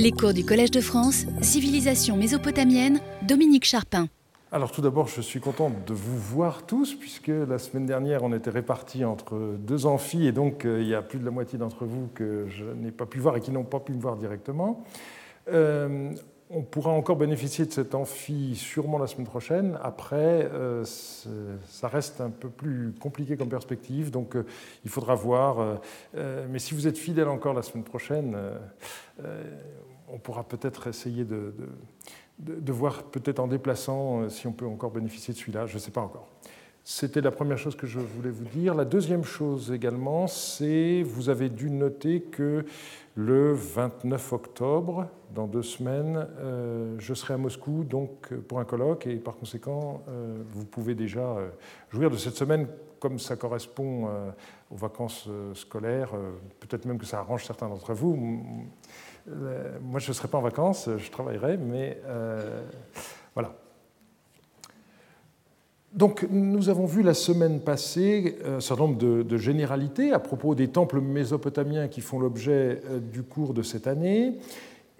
Les cours du Collège de France, Civilisation mésopotamienne, Dominique Charpin. Alors tout d'abord, je suis content de vous voir tous, puisque la semaine dernière, on était répartis entre deux amphis, et donc euh, il y a plus de la moitié d'entre vous que je n'ai pas pu voir et qui n'ont pas pu me voir directement. Euh, on pourra encore bénéficier de cet amphi sûrement la semaine prochaine. Après, euh, ça reste un peu plus compliqué comme perspective, donc euh, il faudra voir. Euh, mais si vous êtes fidèle encore la semaine prochaine, on pourra peut-être essayer de, de, voir, peut-être en déplaçant, si on peut encore bénéficier de celui-là. Je ne sais pas encore. C'était la première chose que je voulais vous dire. La deuxième chose également, c'est, vous avez dû noter que le 29 octobre, dans deux semaines, euh, je serai à Moscou donc, pour un colloque et par conséquent, euh, vous pouvez déjà euh, jouir de cette semaine comme ça correspond aux vacances scolaires. Peut-être même que ça arrange certains d'entre vous. Moi, je ne serai pas en vacances, je travaillerai, mais voilà. Donc, nous avons vu la semaine passée un certain nombre de, généralités à propos des temples mésopotamiens qui font l'objet euh, du cours de cette année.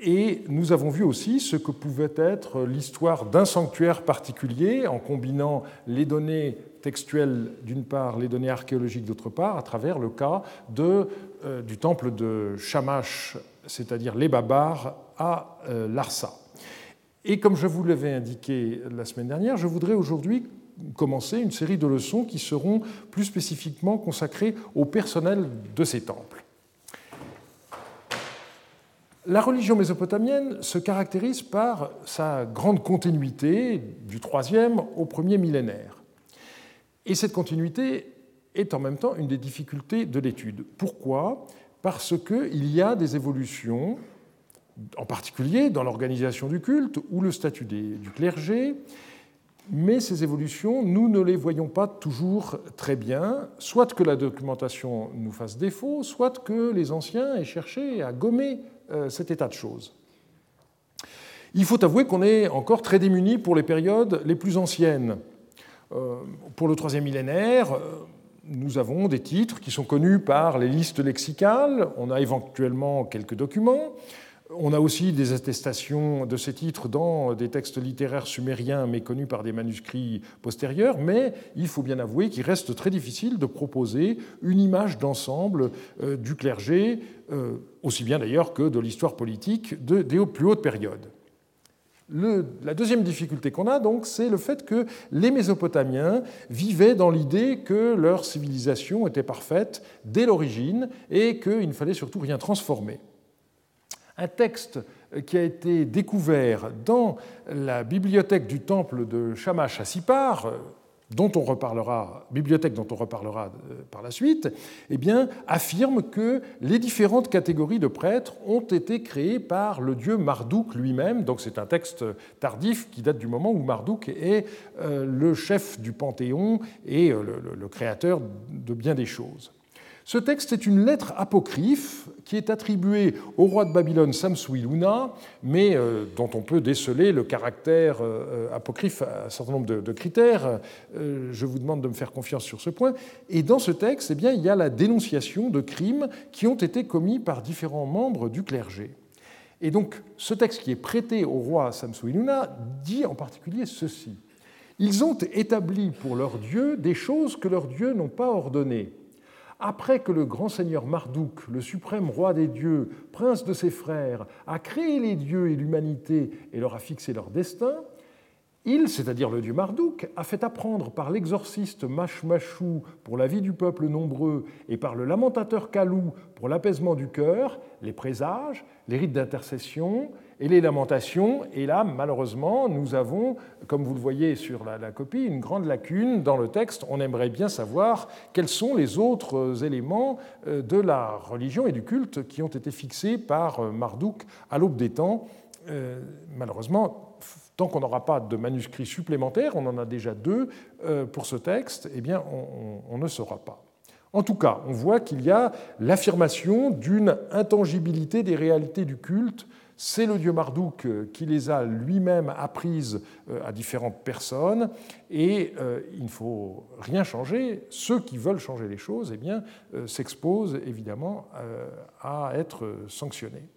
Et nous avons vu aussi ce que pouvait être l'histoire d'un sanctuaire particulier en combinant les données textuelles d'une part, les données archéologiques d'autre part, à travers le cas de, euh, du temple de Shamash, c'est-à-dire les Babars, à euh, Larsa. Et comme je vous l'avais indiqué la semaine dernière, je voudrais aujourd'hui commencer une série de leçons qui seront plus spécifiquement consacrées au personnel de ces temples. La religion mésopotamienne se caractérise par sa grande continuité du troisième au premier millénaire. Et cette continuité est en même temps une des difficultés de l'étude. Pourquoi? Parce qu'il y a des évolutions, en particulier dans l'organisation du culte ou le statut du clergé, mais ces évolutions, nous ne les voyons pas toujours très bien, soit que la documentation nous fasse défaut, soit que les anciens aient cherché à gommer euh, cet état de choses. Il faut avouer qu'on est encore très démunis pour les périodes les plus anciennes. Euh, pour le troisième millénaire, euh, nous avons des titres qui sont connus par les listes lexicales, on a éventuellement quelques documents, on a aussi des attestations de ces titres dans des textes littéraires sumériens méconnus par des manuscrits postérieurs, mais il faut bien avouer qu'il reste très difficile de proposer une image d'ensemble euh, du clergé, euh, aussi bien d'ailleurs que de l'histoire politique des plus hautes périodes. la deuxième difficulté qu'on a, donc, c'est le fait que les Mésopotamiens vivaient dans l'idée que leur civilisation était parfaite dès l'origine et qu'il ne fallait surtout rien transformer un texte qui a été découvert dans la bibliothèque du temple de Shamash à Sipar, dont on reparlera, bibliothèque dont on reparlera euh, par la suite, eh affirme que les différentes catégories de prêtres ont été créées par le dieu Marduk lui-même. Donc c'est un texte tardif qui date du moment où Marduk est euh, le chef du Panthéon et euh, le créateur de bien des choses. Ce texte est une lettre apocryphe qui est attribuée au roi de Babylone Samsuiluna, mais euh, dont on peut déceler le caractère euh, apocryphe à un certain nombre de, critères. Euh, je vous demande de me faire confiance sur ce point. Et dans ce texte, eh bien, il y a la dénonciation de crimes qui ont été commis par différents membres du clergé. Et donc, ce texte qui est prêté au roi Samsuiluna dit en particulier ceci. Ils ont établi pour leur Dieu des choses que leurs dieux n'ont pas ordonnées après que le grand seigneur Marduk, le suprême roi des dieux, prince de ses frères, a créé les dieux et l'humanité et leur a fixé leur destin, il, c'est-à-dire le dieu Marduk, a fait apprendre par l'exorciste Mashmashu pour la vie du peuple nombreux et par le lamentateur Kalou pour l'apaisement du cœur, les présages, les rites d'intercession et les lamentations. Et là, malheureusement, nous avons, comme vous le voyez sur la, copie, une grande lacune dans le texte. On aimerait bien savoir quels sont les autres éléments euh, de la religion et du culte qui ont été fixés par euh, Marduk à l'aube des temps. Euh, malheureusement, tant qu'on n'aura pas de manuscrits supplémentaires, on en a déjà deux pour ce texte, eh bien, on, ne saura pas. En tout cas, on voit qu'il y a l'affirmation d'une intangibilité des réalités du culte c'est le dieu Marduk euh, qui les a lui-même apprises euh, à différentes personnes et euh, il ne faut rien changer. Ceux qui veulent changer les choses eh s'exposent évidemment à être sanctionnés.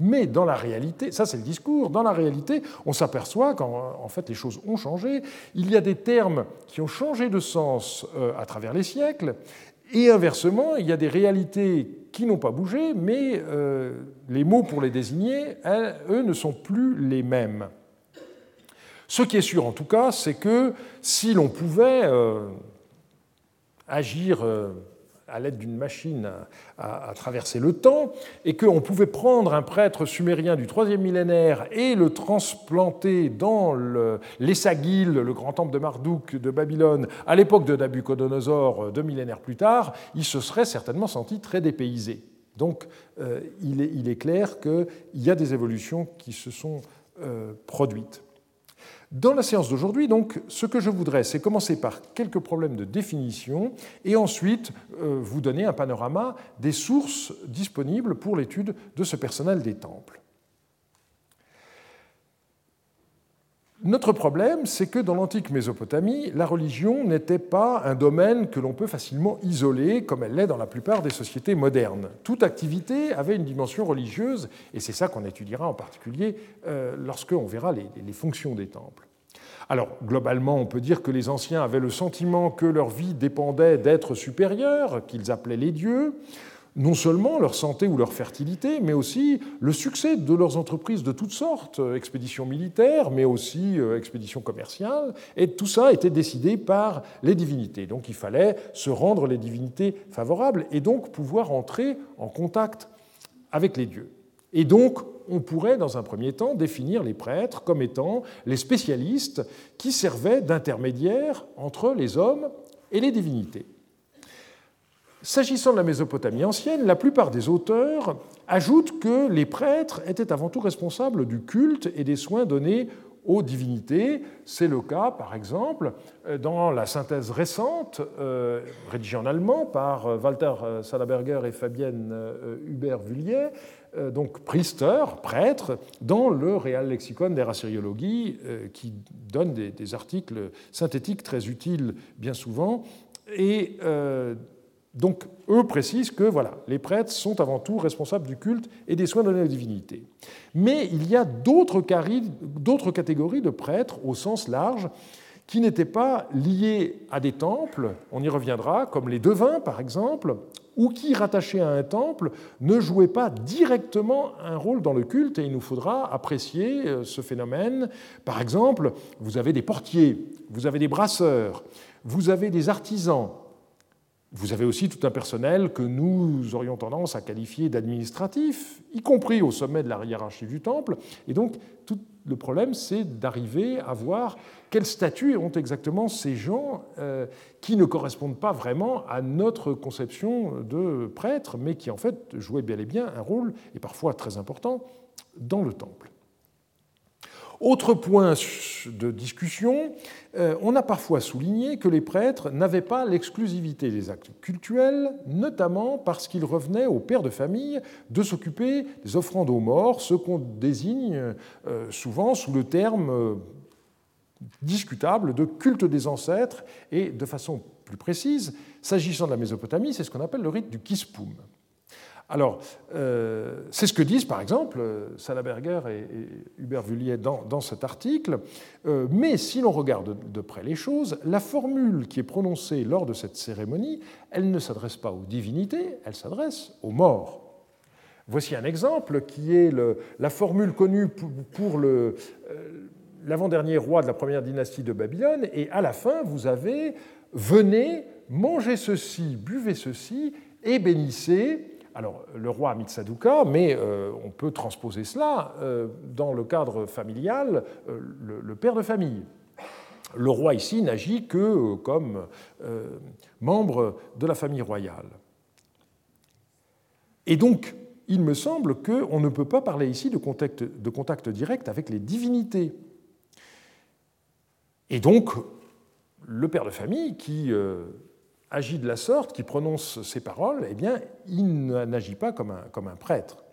Mais dans la réalité, ça c'est le discours, dans la réalité, on s'aperçoit qu'en fait les choses ont changé. Il y a des termes qui ont changé de sens euh, à travers les siècles, et inversement, il y a des réalités qui n'ont pas bougé, mais euh, les mots pour les désigner, eux, ne sont plus les mêmes. Ce qui est sûr en tout cas, c'est que si l'on pouvait euh, agir à l'aide d'une machine à, traverser le temps, et qu'on pouvait prendre un prêtre sumérien du troisième millénaire et le transplanter dans l'Essagil, le, grand temple de Marduk de Babylone, à l'époque de Nabucodonosor, euh, deux millénaires plus tard, il se serait certainement senti très dépaysé. Donc euh, il, est, il, est, clair qu'il y a des évolutions qui se sont euh, produites. Dans la séance d'aujourd'hui, donc, ce que je voudrais, c'est commencer par quelques problèmes de définition et ensuite euh, vous donner un panorama des sources disponibles pour l'étude de ce personnel des temples. Notre problème, c'est que dans l'antique Mésopotamie, la religion n'était pas un domaine que l'on peut facilement isoler comme elle l'est dans la plupart des sociétés modernes. Toute activité avait une dimension religieuse, et c'est ça qu'on étudiera en particulier euh, lorsqu'on verra les, les fonctions des temples. Alors, globalement, on peut dire que les anciens avaient le sentiment que leur vie dépendait d'êtres supérieurs, qu'ils appelaient les dieux, non seulement leur santé ou leur fertilité, mais aussi le succès de leurs entreprises de toutes sortes, euh, expéditions militaires, mais aussi euh, expéditions commerciales, et tout ça était décidé par les divinités. Donc il fallait se rendre les divinités favorables et donc pouvoir entrer en contact avec les dieux. Et donc on pourrait, dans un premier temps, définir les prêtres comme étant les spécialistes qui servaient d'intermédiaires entre les hommes et les divinités. S'agissant de la Mésopotamie ancienne, la plupart des auteurs ajoutent que les prêtres étaient avant tout responsables du culte et des soins donnés aux divinités. C'est le cas, par exemple, dans la synthèse récente, euh, rédigée en allemand par euh, Walter euh, Salaberger et Fabienne Hubert-Vullier, donc priester, prêtre, dans le Real Lexicon der Assyriologie, qui donne des, des, articles synthétiques très utiles bien souvent. Et donc, eux précisent que voilà, les prêtres sont avant tout responsables du culte et des soins donnés aux divinités. Mais il y a d'autres catégories de prêtres au sens large qui n'étaient pas liés à des temples, on y reviendra, comme les devins par exemple, ou qui, rattachés à un temple, ne jouaient pas directement un rôle dans le culte, et il nous faudra apprécier euh, ce phénomène. Par exemple, vous avez des portiers, vous avez des brasseurs, vous avez des artisans, vous avez aussi tout un personnel que nous aurions tendance à qualifier d'administratif, y compris au sommet de la hiérarchie du temple. Et donc, tout le problème, c'est d'arriver à voir quel statut ont exactement ces gens euh, qui ne correspondent pas vraiment à notre conception de prêtre, mais qui en fait jouaient bel et bien un rôle, et parfois très important, dans le temple. Autre point de discussion, euh, on a parfois souligné que les prêtres n'avaient pas l'exclusivité des actes cultuels, notamment parce qu'il revenait aux pères de famille de s'occuper des offrandes aux morts, ce qu'on désigne euh, souvent sous le terme euh, discutable de culte des ancêtres, et de façon plus précise, s'agissant de la Mésopotamie, c'est ce qu'on appelle le rite du kispum. Alors, euh, c'est ce que disent par exemple Salaberger et, Hubert Vullier dans, cet article, euh, mais si l'on regarde de près les choses, la formule qui est prononcée lors de cette cérémonie, elle ne s'adresse pas aux divinités, elle s'adresse aux morts. Voici un exemple qui est la formule connue pour, euh, l'avant-dernier roi de la première dynastie de Babylone, et à la fin, vous avez Venez, mangez ceci, buvez ceci, et bénissez alors, le roi Mitsaduka, mais euh, on peut transposer cela euh, dans le cadre familial, euh, le, père de famille. Le roi ici n'agit que comme membre de la famille royale. Et donc, il me semble qu'on ne peut pas parler ici de contact, de contact direct avec les divinités. Et donc, le père de famille qui agit de la sorte, qui prononce ces paroles, eh bien, il n'agit pas comme un, comme un prêtre.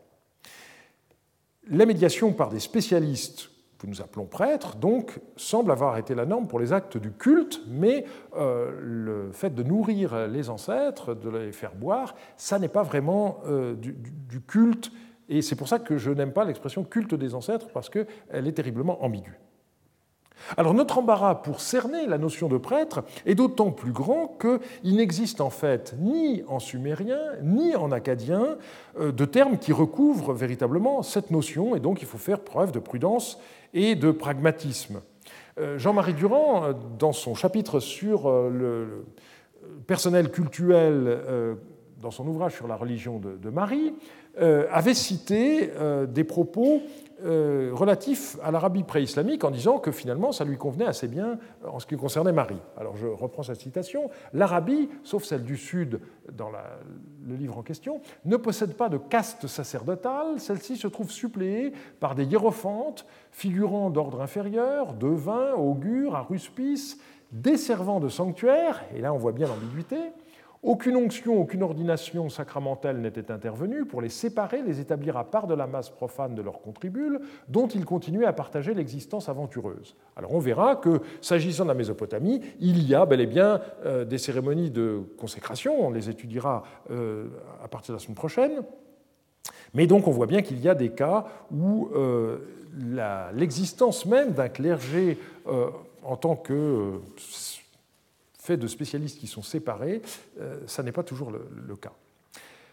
La médiation par des spécialistes que nous appelons prêtres, donc, semble avoir été la norme pour les actes du culte, mais euh, le fait de nourrir les ancêtres, de les faire boire, ça n'est pas vraiment euh, du, culte Et c'est pour ça que je n'aime pas l'expression culte des ancêtres, parce qu'elle est terriblement ambiguë. Alors notre embarras pour cerner la notion de prêtre est d'autant plus grand qu'il n'existe en fait ni en sumérien ni en acadien euh, de termes qui recouvrent véritablement cette notion, et donc il faut faire preuve de prudence et de pragmatisme. Euh, Jean-Marie Durand, euh, dans son chapitre sur le personnel cultuel, dans son ouvrage sur la religion de Marie, avait cité des propos euh, relatif à l'Arabie pré-islamique en disant que finalement ça lui convenait assez bien en ce qui concernait Marie. Alors je reprends cette citation. L'Arabie, sauf celle du Sud dans le livre en question, ne possède pas de caste sacerdotale. Celle-ci se trouve suppléée par des hiérophantes figurant d'ordre inférieur, devins, augures, aruspices, des servants de sanctuaire, et là on voit bien l'ambiguïté, aucune onction, aucune ordination sacramentelle n'était intervenue pour les séparer, les établir à part de la masse profane de leurs contribules, dont ils continuaient à partager l'existence aventureuse. Alors on verra que, s'agissant de la Mésopotamie, il y a bel et bien euh, des cérémonies de consécration, on les étudiera euh, à partir de la semaine prochaine, mais donc on voit bien qu'il y a des cas où euh, l'existence même d'un clergé en tant que fait de spécialistes qui sont séparés, euh, ça n'est pas toujours le, cas.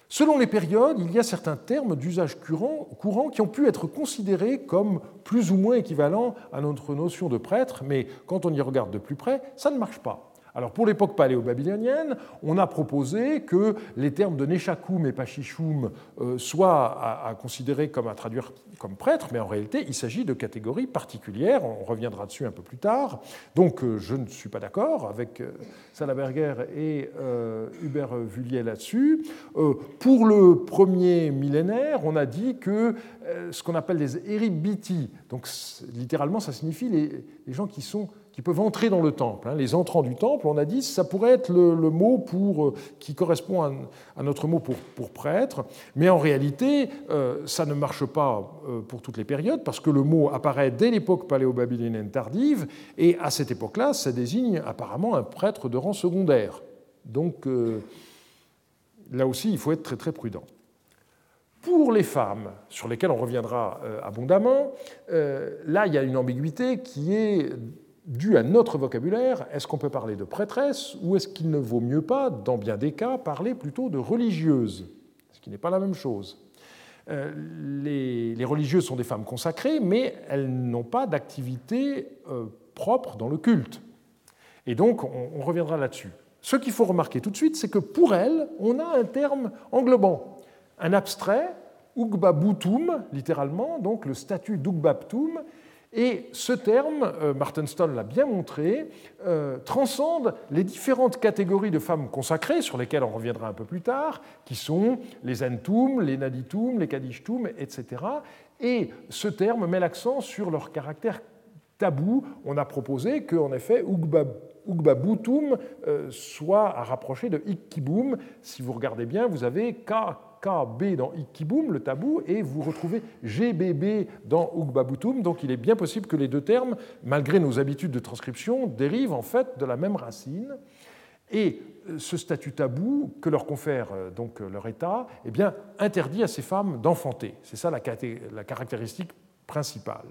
Selon les périodes, il y a certains termes d'usage courant, courant, qui ont pu être considérés comme plus ou moins équivalents à notre notion de prêtre, mais quand on y regarde de plus près, ça ne marche pas. Alors pour l'époque paléo-babylonienne, on a proposé que les termes de Neshakum et Pachishoum euh, soient à, considérer comme à traduire comme prêtre, mais en réalité il s'agit de catégories particulières, on reviendra dessus un peu plus tard. Donc euh, je ne suis pas d'accord avec euh, Salaberger et Hubert Vullier là-dessus. Pour le premier millénaire, on a dit que ce qu'on appelle les eribiti, donc littéralement ça signifie les gens qui sont qui peuvent entrer dans le temple. Hein. Les entrants du temple, on a dit, ça pourrait être le, mot pour, euh, qui correspond à, notre mot pour, prêtre, mais en réalité, euh, ça ne marche pas euh, pour toutes les périodes, parce que le mot apparaît dès l'époque paléo-babylonienne tardive, et à cette époque-là, ça désigne apparemment un prêtre de rang secondaire. Donc là aussi, il faut être très très prudent. Pour les femmes, sur lesquelles on reviendra abondamment, là, il y a une ambiguïté qui est dû à notre vocabulaire, est-ce qu'on peut parler de prêtresse ou est-ce qu'il ne vaut mieux pas, dans bien des cas, parler plutôt de religieuse Ce qui n'est pas la même chose. Euh, les, religieuses sont des femmes consacrées, mais elles n'ont pas d'activité euh, propre dans le culte. Et donc, on, reviendra là-dessus. Ce qu'il faut remarquer tout de suite, c'est que pour elles, on a un terme englobant, un abstrait, Ugbabutum, littéralement, donc le statut d'Ugbabtum, et ce terme, euh, Martin Stone l'a bien montré, euh, transcende les différentes catégories de femmes consacrées, sur lesquelles on reviendra un peu plus tard, qui sont les Entum, les Naditum, les Kadishtum, etc. Et ce terme met l'accent sur leur caractère tabou. On a proposé qu'en effet, Ugbabutum euh, soit à rapprocher de Ikkibum. Si vous regardez bien, vous avez K KB dans Ikibum, le tabou, et vous retrouvez GBB dans Ugbabutum. Donc il est bien possible que les deux termes, malgré nos habitudes de transcription, dérivent en fait de la même racine. Et euh, ce statut tabou que leur confère euh, donc euh, leur État, eh bien, interdit à ces femmes d'enfanter. C'est ça la, caractéristique principale.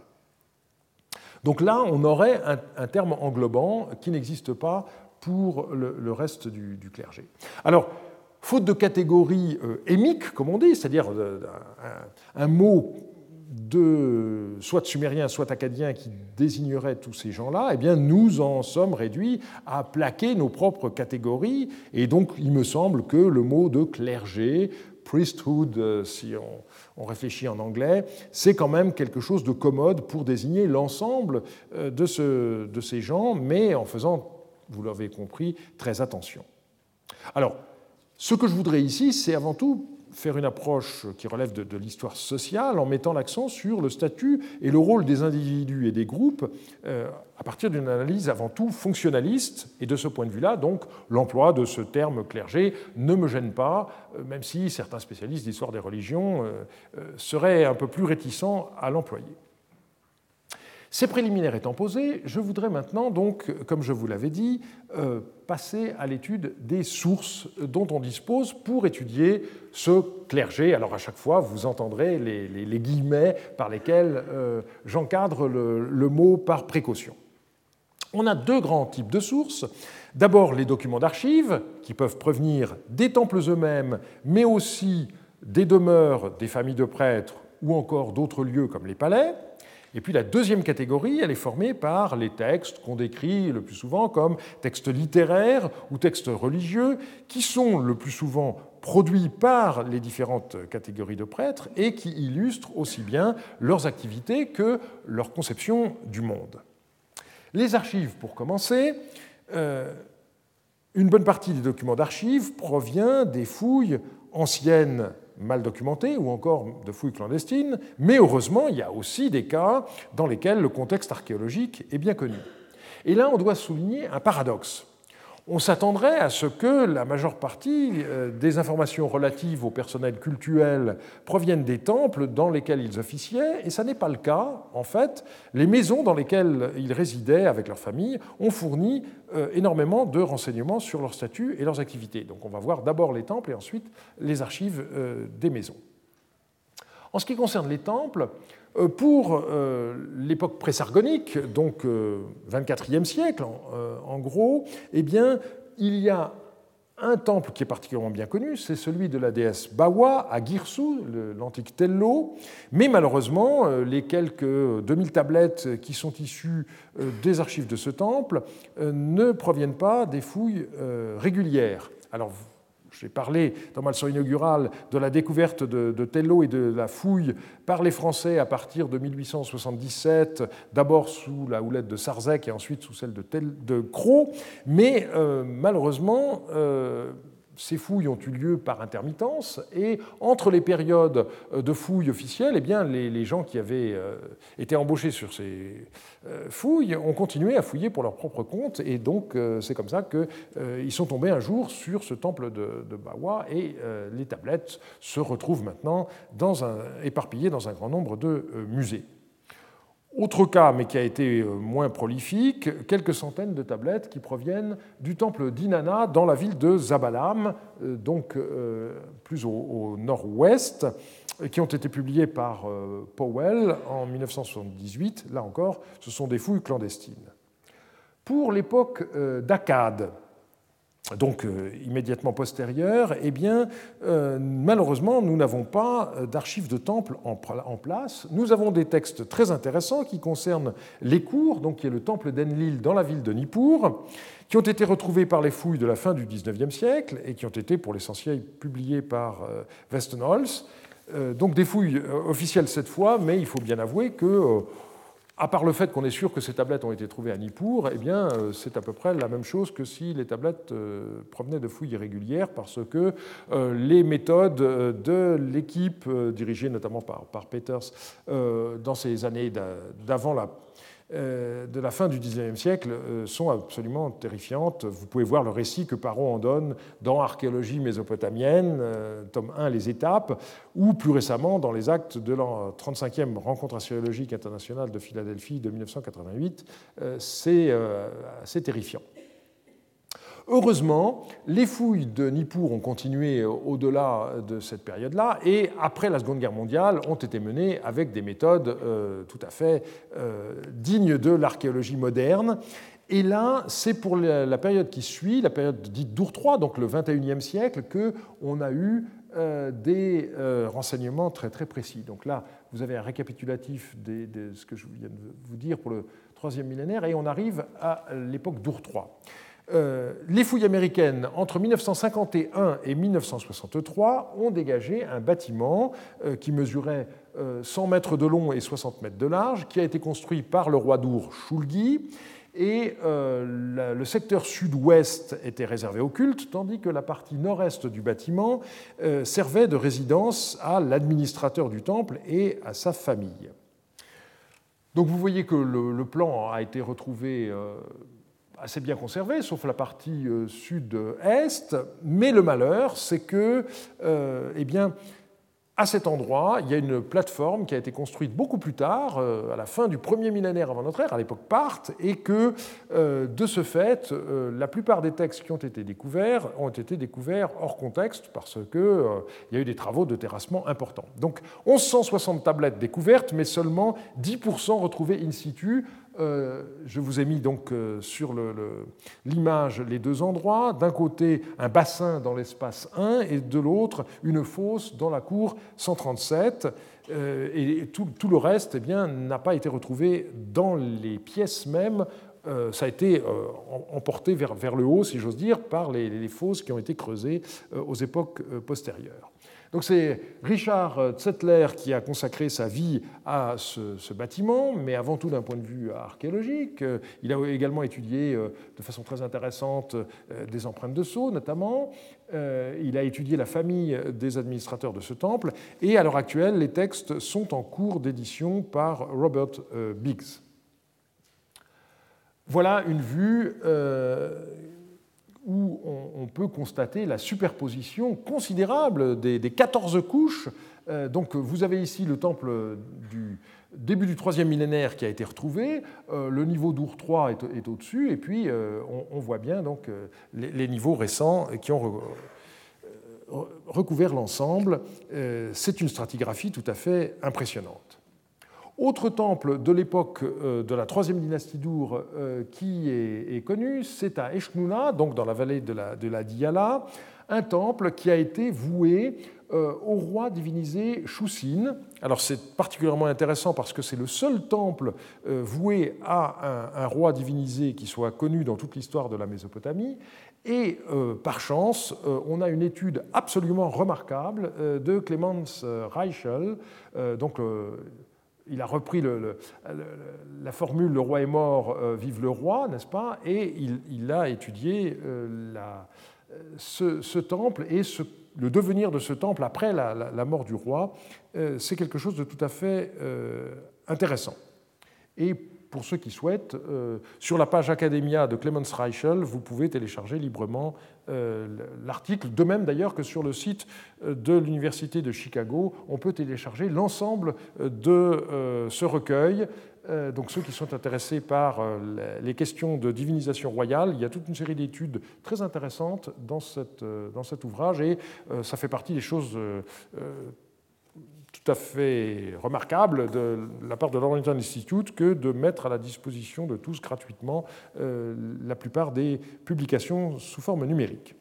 Donc là, on aurait un, terme englobant qui n'existe pas pour le, reste du, clergé. Alors, faute de catégorie euh, émique, comme on dit, c'est-à-dire euh, un, mot de soit sumérien, soit acadien qui désignerait tous ces gens-là, eh bien nous en sommes réduits à plaquer nos propres catégories. Et donc il me semble que le mot de clergé, priesthood, euh, si on, réfléchit en anglais, c'est quand même quelque chose de commode pour désigner l'ensemble de, de ces gens, mais en faisant, vous l'avez compris, très attention. Alors, ce que je voudrais ici, c'est avant tout faire une approche qui relève de, l'histoire sociale en mettant l'accent sur le statut et le rôle des individus et des groupes euh, à partir d'une analyse avant tout fonctionnaliste. Et de ce point de vue-là, donc, l'emploi de ce terme clergé ne me gêne pas, euh, même si certains spécialistes d'histoire des religions euh, seraient un peu plus réticents à l'employer. Ces préliminaires étant posés, je voudrais maintenant, comme je vous l'avais dit, euh, passer à l'étude des sources dont on dispose pour étudier ce clergé. Alors à chaque fois, vous entendrez les, guillemets par lesquels euh, j'encadre le mot par précaution. On a deux grands types de sources. D'abord les documents d'archives, qui peuvent provenir des temples eux-mêmes, mais aussi des demeures des familles de prêtres ou encore d'autres lieux comme les palais. Et puis la deuxième catégorie, elle est formée par les textes qu'on décrit le plus souvent comme textes littéraires ou textes religieux, qui sont le plus souvent produits par les différentes catégories de prêtres et qui illustrent aussi bien leurs activités que leur conception du monde. Les archives, pour commencer, euh, une bonne partie des documents d'archives provient des fouilles anciennes mal documentées ou encore de fouilles clandestines, mais heureusement, il y a aussi des cas dans lesquels le contexte archéologique est bien connu. Et là, on doit souligner un paradoxe on s'attendrait à ce que la majeure partie euh, des informations relatives au personnel cultuel proviennent des temples dans lesquels ils officiaient, et ça n'est pas le cas. En fait, les maisons dans lesquelles ils résidaient avec leur famille ont fourni euh, énormément de renseignements sur leur statut et leurs activités. Donc on va voir d'abord les temples et ensuite les archives euh, des maisons. En ce qui concerne les temples, pour euh, l'époque présargonique, donc 24e euh, siècle en, gros, eh bien, il y a un temple qui est particulièrement bien connu, c'est celui de la déesse Bawa à Girsou, l'antique Tello, mais malheureusement, les quelques 2000 tablettes qui sont issues des archives de ce temple ne proviennent pas des fouilles régulières. Alors, j'ai parlé dans ma leçon inaugurale de la découverte de, Tello et de la fouille par les Français à partir de 1877, d'abord sous la houlette de Sarzec et ensuite sous celle de, de Cros. Mais euh, malheureusement, euh, ces fouilles ont eu lieu par intermittence, et entre les périodes euh, de fouilles officielles, eh bien, les, gens qui avaient euh, été embauchés sur ces euh, fouilles ont continué à fouiller pour leur propre compte, et donc c'est comme ça qu'ils sont tombés un jour sur ce temple de, de Bawa, et les tablettes se retrouvent maintenant éparpillées dans un grand nombre de musées. Autre cas, mais qui a été euh, moins prolifique, quelques centaines de tablettes qui proviennent du temple d'Inanna dans la ville de Zabalam, euh, donc euh, plus au, nord-ouest, qui ont été publiées par Powell en 1978. Là encore, ce sont des fouilles clandestines. Pour l'époque d'Akkad, donc euh, immédiatement postérieure, eh bien, euh, malheureusement, nous n'avons pas euh, d'archives de temple en, place. Nous avons des textes très intéressants qui concernent les cours, donc qui est le temple d'Enlil dans la ville de Nippur, qui ont été retrouvés par les fouilles de la fin du XIXe siècle et qui ont été pour l'essentiel publiés par Westenholz. donc des fouilles officielles cette fois, mais il faut bien avouer que à part le fait qu'on est sûr que ces tablettes ont été trouvées à Nippur, eh bien, euh, c'est à peu près la même chose que si les tablettes euh, provenaient de fouilles irrégulières, parce que euh, les méthodes de l'équipe, dirigée notamment par, Peters, dans ces années d'avant la de la fin du XIXe siècle euh, sont absolument terrifiantes. Vous pouvez voir le récit que Parot en donne dans Archéologie mésopotamienne, euh, tome 1, Les étapes, ou plus récemment dans les actes de la 35e rencontre archéologique internationale de Philadelphie de 1988. C'est assez terrifiant. Heureusement, les fouilles de Nippur ont continué au-delà de cette période-là et après la Seconde Guerre mondiale ont été menées avec des méthodes euh, tout à fait euh, dignes de l'archéologie moderne. Et là, c'est pour la période qui suit, la période dite d'Our donc le 21e siècle, qu'on a eu euh, des renseignements très très précis. Donc là, vous avez un récapitulatif de, ce que je viens de vous dire pour le troisième millénaire, et on arrive à l'époque d'Our euh, les fouilles américaines, entre 1951 et 1963, ont dégagé un bâtiment euh, qui mesurait 100 euh, mètres de long et 60 mètres de large, qui a été construit par le roi d'Our, Shulgi, et le secteur sud-ouest était réservé au culte, tandis que la partie nord-est du bâtiment servait de résidence à l'administrateur du temple et à sa famille. Donc vous voyez que le plan a été retrouvé assez bien conservé, sauf la partie euh, sud-est, mais le malheur, c'est que, euh, eh bien, à cet endroit, il y a une plateforme qui a été construite beaucoup plus tard, euh, à la fin du premier millénaire avant notre ère, à l'époque Parthe, et que, de ce fait, la plupart des textes qui ont été découverts ont été découverts hors contexte, parce qu'il y a eu des travaux de terrassement importants. Donc 1160 tablettes découvertes, mais seulement 10% retrouvées in situ, euh, je vous ai mis donc euh, sur l'image les deux endroits. D'un côté, un bassin dans l'espace 1 et de l'autre, une fosse dans la cour 137. Euh, et tout, le reste eh n'a pas été retrouvé dans les pièces mêmes. ça a été emporté vers, le haut, si j'ose dire, par les, fosses qui ont été creusées aux époques postérieures. Donc c'est Richard Zettler qui a consacré sa vie à ce, bâtiment, mais avant tout d'un point de vue archéologique. Il a également étudié euh, de façon très intéressante euh, des empreintes de sceaux, notamment. Euh, il a étudié la famille des administrateurs de ce temple, et à l'heure actuelle, les textes sont en cours d'édition par Robert Biggs. Voilà une vue où on, peut constater la superposition considérable des, 14 couches. Euh, donc vous avez ici le temple du début du troisième millénaire qui a été retrouvé, euh, le niveau d'Our 3 est, au-dessus, et puis euh, on, voit bien donc les, niveaux récents qui ont recouvert l'ensemble. C'est une stratigraphie tout à fait impressionnante. Autre temple de l'époque euh, de la troisième dynastie d'Our euh, qui est, connu, c'est à Eshnouna, donc dans la vallée de la, de la Diyala, un temple qui a été voué euh, au roi divinisé Choussine. Alors c'est particulièrement intéressant parce que c'est le seul temple voué à un, roi divinisé qui soit connu dans toute l'histoire de la Mésopotamie. Et par chance, on a une étude absolument remarquable de Clemens Reichel, donc il a repris la formule Le roi est mort, euh, vive le roi, n'est-ce pas? Et il, a étudié euh, ce, temple et le devenir de ce temple après la, mort du roi. Euh, c'est quelque chose de tout à fait intéressant. Et pour ceux qui souhaitent, euh, sur la page Academia de Clemens Reichel, vous pouvez télécharger librement euh, l'article. De même d'ailleurs que sur le site euh, de l'Université de Chicago, on peut télécharger l'ensemble de ce recueil. Donc ceux qui sont intéressés par les questions de divinisation royale, il y a toute une série d'études très intéressantes dans, dans cet ouvrage et ça fait partie des choses tout à fait remarquable de la part de l'Arlington Institute que de mettre à la disposition de tous gratuitement euh, la plupart des publications sous forme numérique.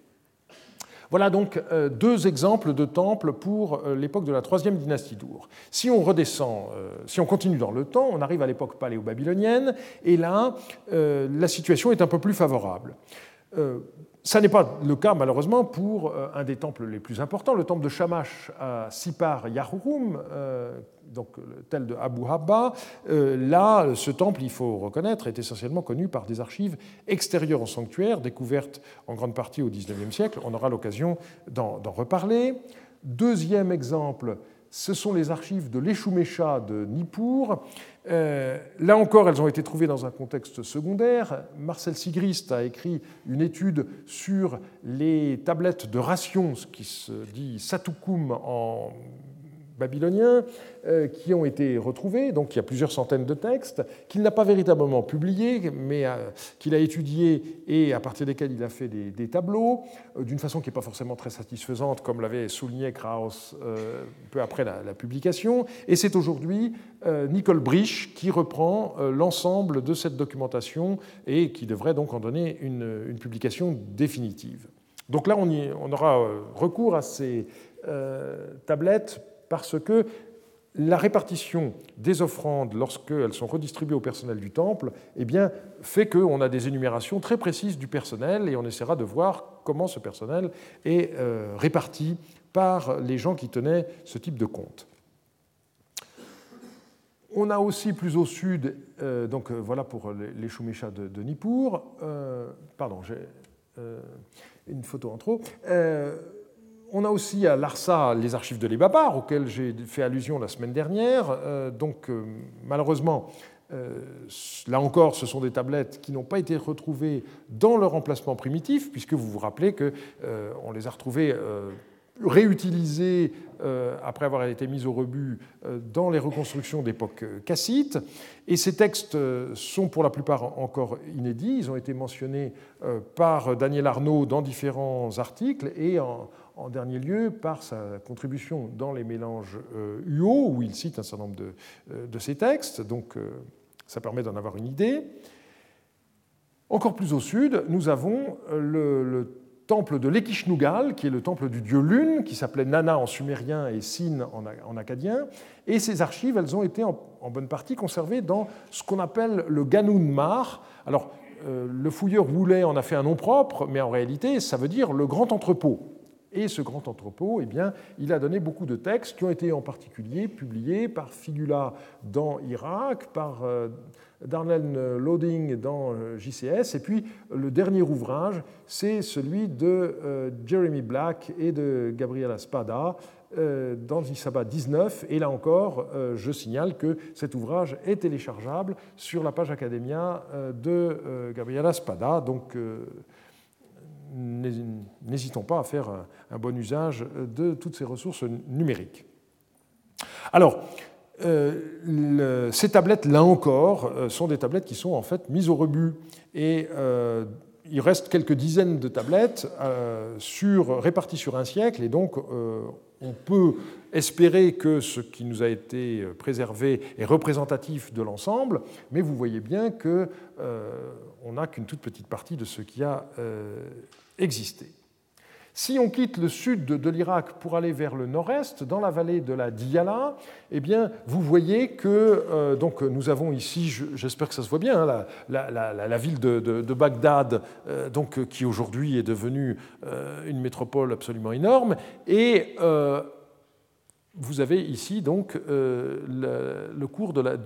Voilà donc euh, deux exemples de temples pour euh, l'époque de la troisième dynastie d'Our. Si on redescend, si on continue dans le temps, on arrive à l'époque paléo-babylonienne, et là, la situation est un peu plus favorable. Ça n'est pas le cas, malheureusement, pour euh, un des temples les plus importants, le temple de Shamash à Sipar Yahurum, euh, donc tel de Abu Habba. Euh, là, ce temple, il faut reconnaître, est essentiellement connu par des archives extérieures au sanctuaire, découvertes en grande partie au XIXe siècle. On aura l'occasion d'en reparler. Deuxième exemple, ce sont les archives de l'Eshumesha de Nippur. Euh, là encore, elles ont été trouvées dans un contexte secondaire. Marcel Sigrist a écrit une étude sur les tablettes de ration, ce qui se dit satukum en babyloniens euh, qui ont été retrouvés. Donc il y a plusieurs centaines de textes qu'il n'a pas véritablement publiés, mais euh, qu'il a étudiés et à partir desquels il a fait des, tableaux, euh, d'une façon qui n'est pas forcément très satisfaisante, comme l'avait souligné Krauss peu après la, publication. Et c'est aujourd'hui Nicole Brich qui reprend l'ensemble de cette documentation et qui devrait donc en donner une, publication définitive. Donc là, on, on aura recours à ces tablettes parce que la répartition des offrandes lorsqu'elles sont redistribuées au personnel du temple eh bien, fait qu'on a des énumérations très précises du personnel et on essaiera de voir comment ce personnel est euh, réparti par les gens qui tenaient ce type de compte. On a aussi plus au sud, euh, donc euh, voilà pour les Shumesha de, de Nippur, pardon, j'ai une photo en trop. On a aussi à l'ARSA les archives de l'Ebabar, auxquelles j'ai fait allusion la semaine dernière. Euh, donc, euh, malheureusement, euh, là encore, ce sont des tablettes qui n'ont pas été retrouvées dans leur emplacement primitif, puisque vous vous rappelez qu'on les a retrouvées réutilisés euh, après avoir été mis au rebut dans les reconstructions d'époque cassite. Et ces textes sont pour la plupart encore inédits. Ils ont été mentionnés par Daniel Arnaud dans différents articles et en, dernier lieu par sa contribution dans les mélanges UO, où il cite un certain nombre de, de ces textes. Donc ça permet d'en avoir une idée. Encore plus au sud, nous avons le, le temple de l'Ekishnugal, qui est le temple du dieu Lune, qui s'appelait Nana en sumérien et Sin en acadien. Et ces archives, elles ont été en, bonne partie conservées dans ce qu'on appelle le Ganun Mar. Alors, euh, le fouilleur Woulet en a fait un nom propre, mais en réalité, ça veut dire le grand entrepôt. Et ce grand entrepôt, eh bien, il a donné beaucoup de textes qui ont été en particulier publiés par Figula dans Irak, par euh, Darnell Loading dans euh, JCS. Et puis le dernier ouvrage, c'est celui de euh, Jeremy Black et de Gabriela Spada dans Isaba 19. Et là encore, je signale que cet ouvrage est téléchargeable sur la page Academia de Gabriela Spada. Donc n'hésitons pas à faire un bon usage de toutes ces ressources numériques. Alors, euh, ces tablettes, là encore, euh, sont des tablettes qui sont en fait mises au rebut. Et euh, il reste quelques dizaines de tablettes réparties sur un siècle, et donc on peut espérer que ce qui nous a été préservé est représentatif de l'ensemble, mais vous voyez bien qu'on n'a qu'une toute petite partie de ce qui a existé. Si on quitte le sud de, l'Irak pour aller vers le nord-est, dans la vallée de la Diyala, eh bien, vous voyez que euh, nous avons ici, j'espère que ça se voit bien, hein, la, ville de, Bagdad, euh, donc, qui aujourd'hui est devenue euh, une métropole absolument énorme, vous avez ici donc euh, le, cours de la,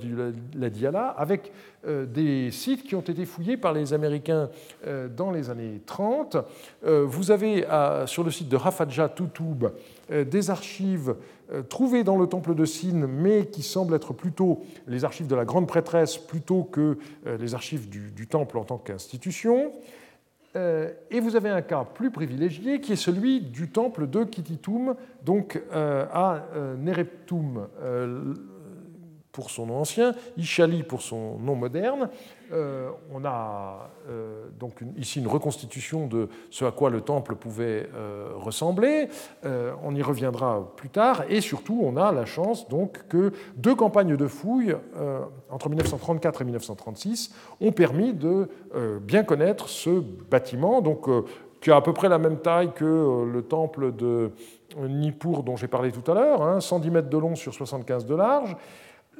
la, Diala avec euh, des sites qui ont été fouillés par les Américains euh, dans les années 30. vous avez sur le site de Rafadja Toutoub des archives trouvées dans le temple de Sin, mais qui semblent être plutôt les archives de la grande prêtresse plutôt que les archives du temple en tant qu'institution. Euh, et vous avez un cas plus privilégié qui est celui du temple de Kititum, donc euh, à euh, Nereptum pour son nom ancien, Ishali pour son nom moderne. Euh, on a euh, donc ici une reconstitution de ce à quoi le temple pouvait euh, ressembler. on y reviendra plus tard. Et surtout, on a la chance donc que deux campagnes de fouilles entre 1934 et 1936 ont permis de bien connaître ce bâtiment, donc, qui a à peu près la même taille que le temple de Nippur dont j'ai parlé tout à l'heure, 110 hein, mètres de long sur 75 de large.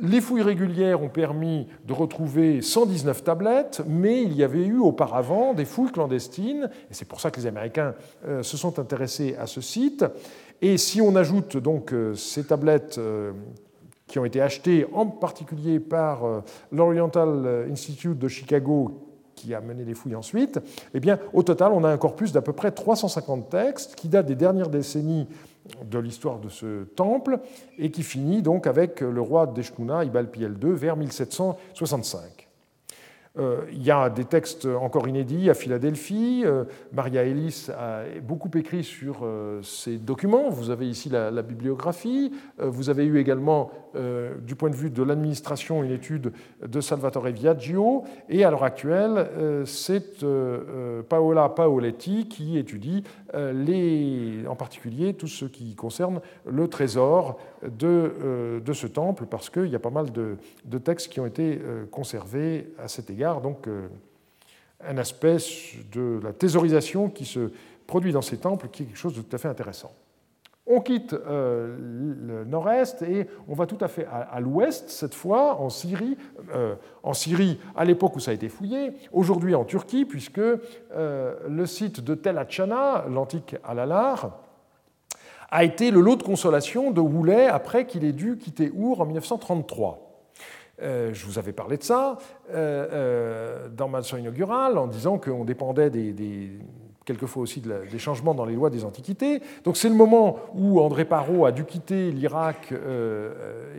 Les fouilles régulières ont permis de retrouver 119 tablettes, mais il y avait eu auparavant des fouilles clandestines, et c'est pour ça que les Américains euh, se sont intéressés à ce site. Et si on ajoute donc euh, ces tablettes euh, qui ont été achetées en particulier par l'Oriental Institute de Chicago, qui a mené les fouilles ensuite, eh bien, au total, on a un corpus d'à peu près 350 textes qui datent des dernières décennies de l'histoire de ce temple et qui finit donc avec le roi d'Eshkuna, Ibalpiel II, vers 1765. Euh, il y a des textes encore inédits à Philadelphie. Euh, Maria Ellis a beaucoup écrit sur euh, ces documents. Vous avez ici la, bibliographie. Vous avez eu également, du point de vue de l'administration, une étude de Salvatore Viaggio. Et à l'heure actuelle, c'est Paola Paoletti qui étudie en particulier tout ce qui concerne le trésor de, de ce temple, parce qu'il y a pas mal de, textes qui ont été conservés à cet égard donc euh, un aspect de la thésaurisation qui se produit dans ces temples qui est quelque chose de tout à fait intéressant. On quitte euh, le nord-est et on va tout à fait à, l'ouest, cette fois en Syrie, euh, en Syrie à l'époque où ça a été fouillé, aujourd'hui en Turquie, puisque le site de Tel Achana, l'antique Alalar, a été le lot de consolation de Woulet après qu'il ait dû quitter Our en 1933. Euh, je vous avais parlé de ça euh, euh, dans ma leçon inaugurale en disant qu'on dépendait des, quelquefois aussi des changements dans les lois des antiquités. Donc c'est le moment où André Parot a dû quitter l'Irak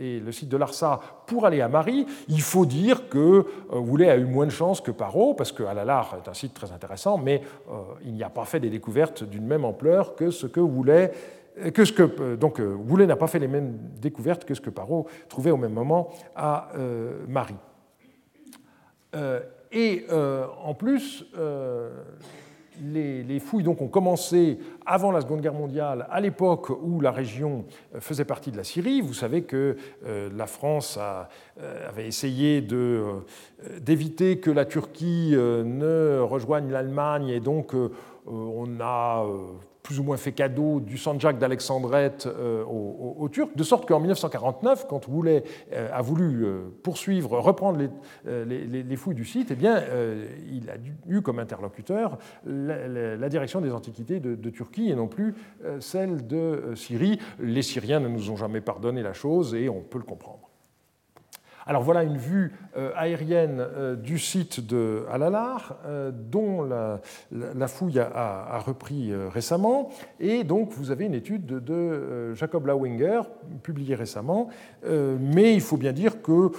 et le site de Larsa pour aller à Marie. Il faut dire que Woulet a eu moins de chance que Parot, parce que est un site très intéressant, mais il n'y a pas fait des découvertes d'une même ampleur que ce que Woulet que ce que, donc Boulet n'a pas fait les mêmes découvertes que ce que Parot trouvait au même moment à Marie. Et en plus, les, fouilles donc ont commencé avant la Seconde Guerre mondiale, à l'époque où la région euh, faisait partie de la Syrie. Vous savez que euh, la France euh, avait essayé d'éviter que la Turquie ne rejoigne l'Allemagne et donc on a plus ou moins fait cadeau du Sanjak d'Alexandrette euh, aux, Turcs, de sorte qu'en 1949, quand Woulet euh, a voulu euh, poursuivre, reprendre les, fouilles du site, eh bien, il a eu comme interlocuteur la, direction des antiquités de, Turquie et non plus celle de Syrie. Les Syriens ne nous ont jamais pardonné la chose et on peut le comprendre. Alors voilà une vue euh, aérienne euh, du site de Alalar, euh, dont la, fouille a, repris récemment. Et donc vous avez une étude de, Jacob Lauinger, publiée récemment. Mais il faut bien dire que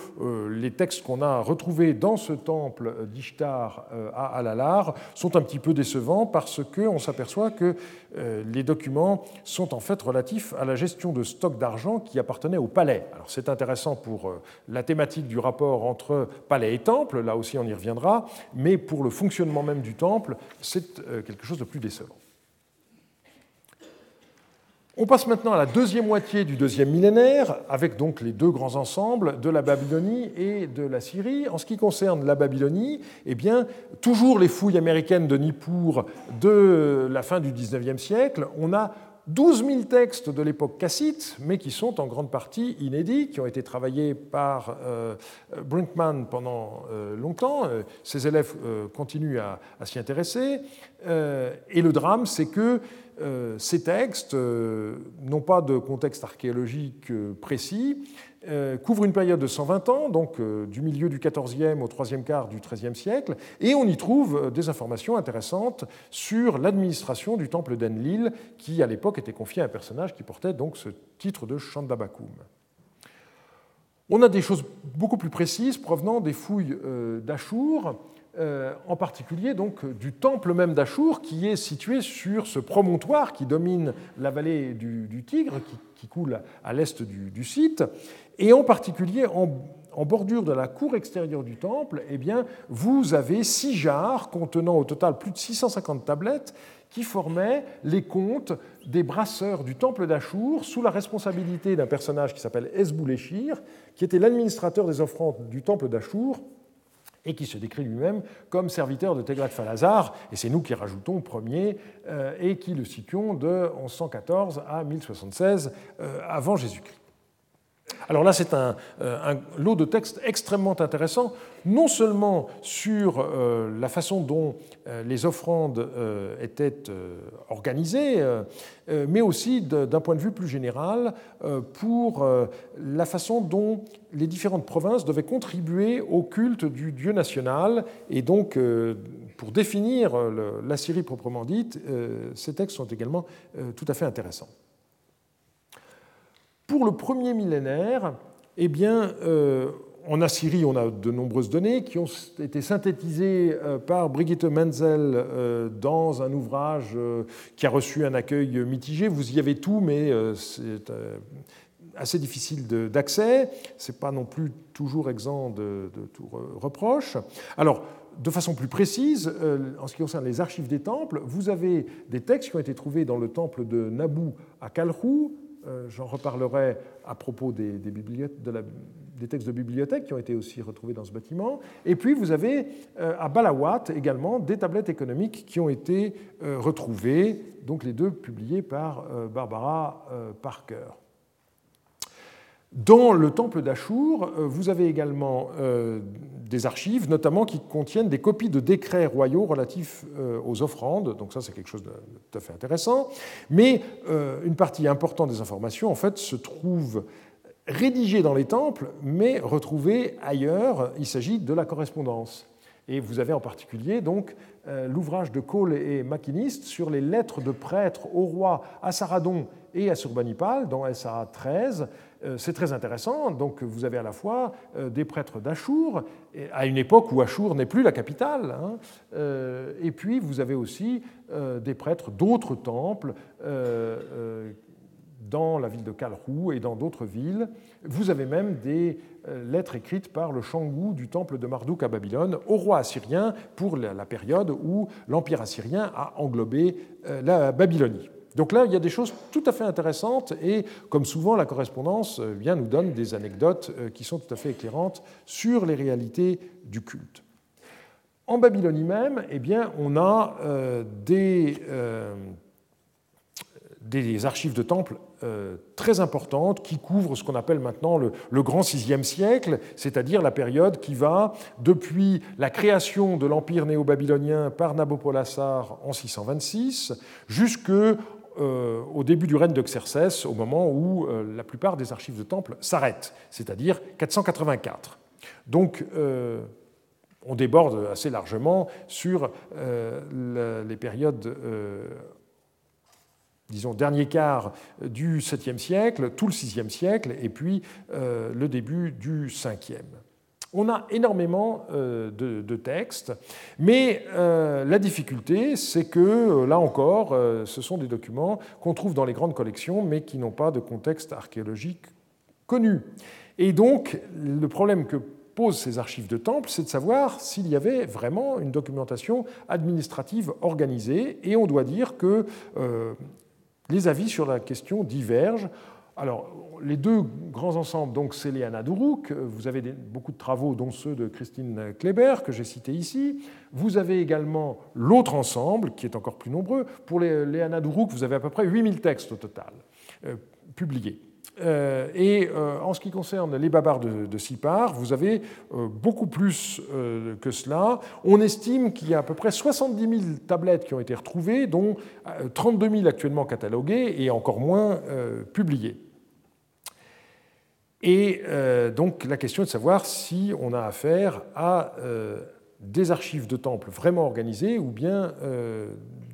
les textes qu'on a retrouvés dans ce temple d'Ishtar à Alalar sont un petit peu décevants parce qu'on s'aperçoit que les documents sont en fait relatifs à la gestion de stocks d'argent qui appartenaient au palais. Alors c'est intéressant pour la thématique du rapport entre palais et temple, là aussi on y reviendra, mais pour le fonctionnement même du temple, c'est euh, quelque chose de plus décevant. On passe maintenant à la deuxième moitié du deuxième millénaire, avec donc les deux grands ensembles de la Babylonie et de la Syrie. En ce qui concerne la Babylonie, eh bien, toujours les fouilles américaines de Nippur de la fin du XIXe siècle, on a 12 000 textes de l'époque cassite, mais qui sont en grande partie inédits, qui ont été travaillés par euh, Brinkman pendant euh, longtemps. Euh, ses élèves continuent à, s'y intéresser. et le drame, c'est que ces textes n'ont pas de contexte archéologique précis, couvre une période de 120 ans, donc euh, du milieu du XIVe au troisième quart du XIIIe siècle, et on y trouve euh, des informations intéressantes sur l'administration du temple d'Enlil, qui à l'époque était confié à un personnage qui portait donc ce titre de Chandabakum. On a des choses beaucoup plus précises provenant des fouilles d'Achour, en particulier donc du temple même d'Achour, qui est situé sur ce promontoire qui domine la vallée du, Tigre, qui, coule à l'est du, site, et en particulier, en, bordure de la cour extérieure du temple, eh bien, vous avez six jarres contenant au total plus de 650 tablettes qui formaient les comptes des brasseurs du temple d'Achour sous la responsabilité d'un personnage qui s'appelle Esbouleshir, qui était l'administrateur des offrandes du temple d'Achour et qui se décrit lui-même comme serviteur de Teglat-Phalazar, et c'est nous qui rajoutons premier, euh, et qui le situons de 1114 à 1076 euh, avant Jésus-Christ. Alors là, c'est un, euh, lot de textes extrêmement intéressant, non seulement sur euh, la façon dont euh, les offrandes étaient organisées, mais aussi d'un point de vue plus général pour la façon dont les différentes provinces devaient contribuer au culte du dieu national. Et donc, pour définir la Syrie proprement dite, ces textes sont également tout à fait intéressants. Pour le premier millénaire, eh bien, euh, en Assyrie, on a de nombreuses données qui ont été synthétisées euh, par Brigitte Menzel euh, dans un ouvrage qui a reçu un accueil mitigé. Vous y avez tout, mais c'est assez difficile d'accès. Ce n'est pas non plus toujours exempt de, tout reproche. Alors, de façon plus précise, en ce qui concerne les archives des temples, vous avez des textes qui ont été trouvés dans le temple de Nabou à Kalrou, j'en reparlerai à propos des, textes de bibliothèque qui ont été aussi retrouvés dans ce bâtiment. Et puis vous avez euh, à Balawat également des tablettes économiques qui ont été euh, retrouvées, donc les deux publiées par Barbara Parker. Dans le temple d'Achour, vous avez également des archives, notamment qui contiennent des copies de décrets royaux relatifs euh, aux offrandes. Donc ça, c'est quelque chose de tout à fait intéressant. Mais euh, une partie importante des informations, en fait, se trouve rédigée dans les temples, mais retrouvée ailleurs. Il s'agit de la correspondance. Et vous avez en particulier donc euh, l'ouvrage de Cole et Maquiniste sur les lettres de prêtres au roi à Saradon et à Surbanipal dans SA 13, euh, c'est très intéressant. Donc vous avez à la fois euh, des prêtres d'Achour, à une époque où Achour n'est plus la capitale, hein, euh, et puis vous avez aussi des prêtres d'autres temples dans la ville de Kalrou et dans d'autres villes. Vous avez même des lettres écrites par le Shangou du temple de Marduk à Babylone au roi assyrien pour la période où l'empire assyrien a englobé la Babylonie. Donc là, il y a des choses tout à fait intéressantes et, comme souvent, la correspondance bien, nous donne des anecdotes qui sont tout à fait éclairantes sur les réalités du culte. En Babylonie même, eh bien, on a euh, des, euh, des, archives de temples euh, très importantes qui couvrent ce qu'on appelle maintenant le, grand sixième siècle, c'est-à-dire la période qui va depuis la création de l'empire néo-babylonien par Nabopolassar en 626 jusqu'au début du règne de Xerxès, au moment où la plupart des archives de temples s'arrêtent, c'est-à-dire 484. Donc, on déborde assez largement sur euh, les périodes, euh, disons, dernier quart du 7e siècle, tout le 6e siècle, et puis euh, le début du 5e. On a énormément de, textes, mais la difficulté, c'est que, là encore, ce sont des documents qu'on trouve dans les grandes collections, mais qui n'ont pas de contexte archéologique connu. Et donc, le problème que posent ces archives de temple, c'est de savoir s'il y avait vraiment une documentation administrative organisée. Et on doit dire que euh, les avis sur la question divergent. Alors, les deux grands ensembles, donc, c'est les Anaduruk. Vous avez beaucoup de travaux, dont ceux de Christine Kleber, que j'ai cités ici. Vous avez également l'autre ensemble, qui est encore plus nombreux. Pour les, les Anaduruk, vous avez à peu près 8000 textes au total euh, publiés. Euh, et euh, en ce qui concerne les babards de, Sipar, vous avez beaucoup plus que cela. On estime qu'il y a à peu près 70 000 tablettes qui ont été retrouvées, dont 32 000 actuellement cataloguées et encore moins publiées. Et donc la question est de savoir si on a affaire à des archives de temples vraiment organisées ou bien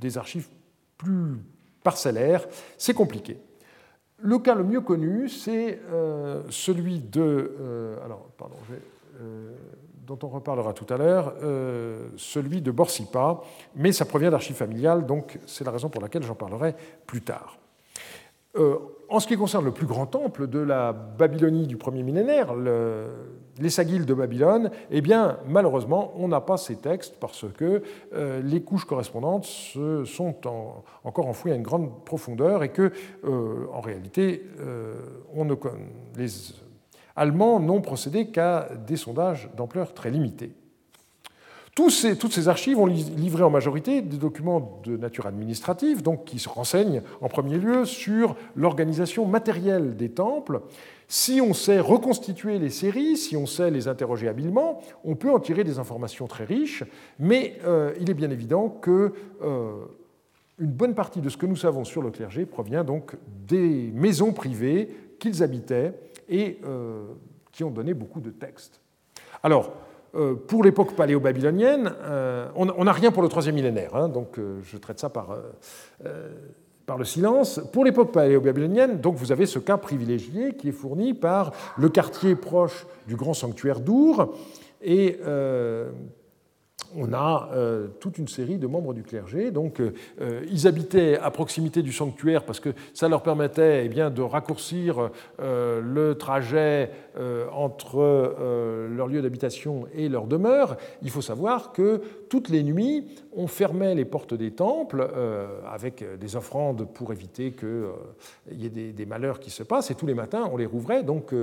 des archives plus parcellaires. C'est compliqué. Le cas le mieux connu, c'est euh, celui de, euh, alors, pardon, euh, dont on reparlera tout à l'heure, celui de Borsipa, mais ça provient d'archives familiales, donc c'est la raison pour laquelle j'en parlerai plus tard. En ce qui concerne le plus grand temple de la Babylonie du premier millénaire, le, les Sagiles de Babylone, eh bien, malheureusement, on n'a pas ces textes parce que euh, les couches correspondantes sont encore enfouies à une grande profondeur et que, euh, en réalité, euh, les Allemands n'ont procédé qu'à des sondages d'ampleur très limitée. Toutes ces archives ont livré en majorité des documents de nature administrative, donc qui se renseignent en premier lieu sur l'organisation matérielle des temples, si on sait reconstituer les séries, si on sait les interroger habilement, on peut en tirer des informations très riches, mais euh, il est bien évident que euh, une bonne partie de ce que nous savons sur le clergé provient donc des maisons privées qu'ils habitaient et euh, qui ont donné beaucoup de textes. Alors, pour l'époque paléo-babylonienne, on n'a rien pour le troisième millénaire, hein, donc je traite ça par par le silence. Pour l'époque paléo-babylonienne, donc vous avez ce cas privilégié qui est fourni par le quartier proche du grand sanctuaire d'Our et euh, on a euh, toute une série de membres du clergé. Donc, euh, ils habitaient à proximité du sanctuaire parce que ça leur permettait eh bien, de raccourcir euh, le trajet entre leur lieu d'habitation et leur demeure. Il faut savoir que toutes les nuits, on fermait les portes des temples avec des offrandes pour éviter qu'il y ait des, des, malheurs qui se passent. Et tous les matins, on les rouvrait. Donc,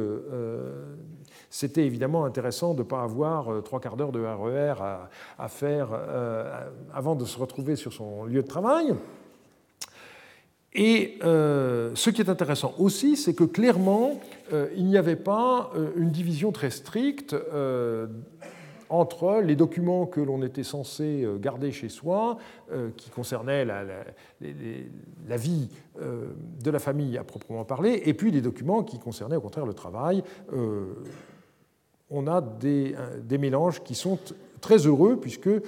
c'était évidemment intéressant de ne pas avoir euh, trois quarts d'heure de RER e à, faire euh, avant de se retrouver sur son lieu de travail. Et euh, ce qui est intéressant aussi, c'est que clairement, il n'y avait pas une division très stricte entre les documents que l'on était censé garder chez soi, qui concernaient la, la vie de la famille à proprement parler, et puis les documents qui concernaient au contraire le travail on a des, mélanges qui sont très heureux puisque euh,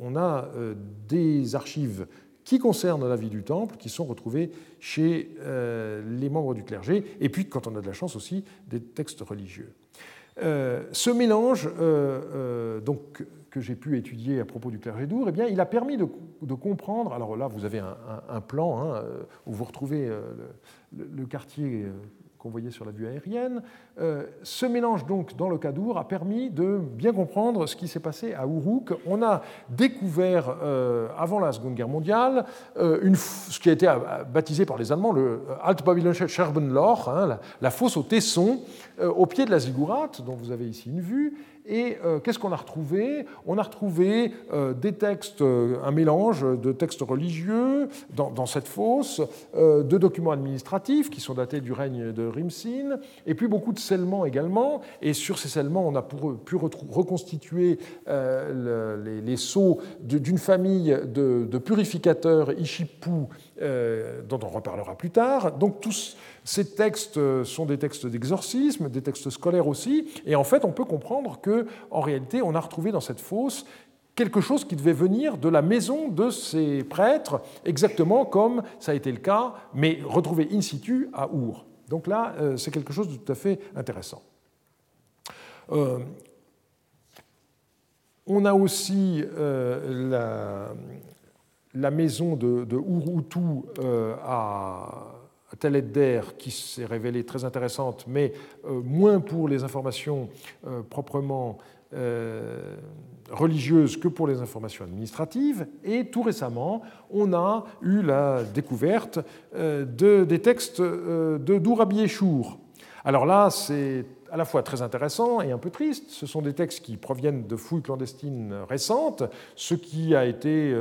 on, a euh, des archives qui concernent la vie du temple, qui sont retrouvées chez euh, les membres du clergé, et puis, quand on a de la chance aussi, des textes religieux. ce mélange donc, que j'ai pu étudier à propos du clergé d'Our, eh bien, il a permis de, comprendre. Alors là, vous avez un, plan hein, où vous retrouvez le, quartier qu'on voyait sur la vue aérienne. Euh, ce mélange donc dans le Cadour a permis de bien comprendre ce qui s'est passé à Uruk. On a découvert euh, avant la Seconde Guerre mondiale euh, ce qui a été baptisé par les Allemands le Altbabylonische Scherbenloch, hein, la, fosse au tesson, au pied de la ziggourate, dont vous avez ici une vue, et euh, qu'est-ce qu'on a retrouvé? On a retrouvé euh, des textes, euh, un mélange de textes religieux dans, cette fosse, de documents administratifs qui sont datés du règne de Rimsin, et puis beaucoup de scellements également. Et sur ces scellements, on a pu reconstituer les, sceaux d'une famille de, purificateurs Ishipu, dont on reparlera plus tard. Donc tous ces textes sont des textes d'exorcisme, des textes scolaires aussi, et en fait, on peut comprendre que, en réalité, on a retrouvé dans cette fosse quelque chose qui devait venir de la maison de ces prêtres, exactement comme ça a été le cas, mais retrouvé in situ à Our. Donc là, euh, c'est quelque chose de tout à fait intéressant. Euh, on a aussi euh, la, maison de, de à d'air qui s'est révélée très intéressante, mais euh, moins pour les informations euh, proprement euh, religieuses que pour les informations administratives. Et tout récemment, on a eu la découverte de, des textes de Dourabi Eshour. Alors là, c'est à la fois très intéressant et un peu triste. Ce sont des textes qui proviennent de fouilles clandestines récentes, ce qui a été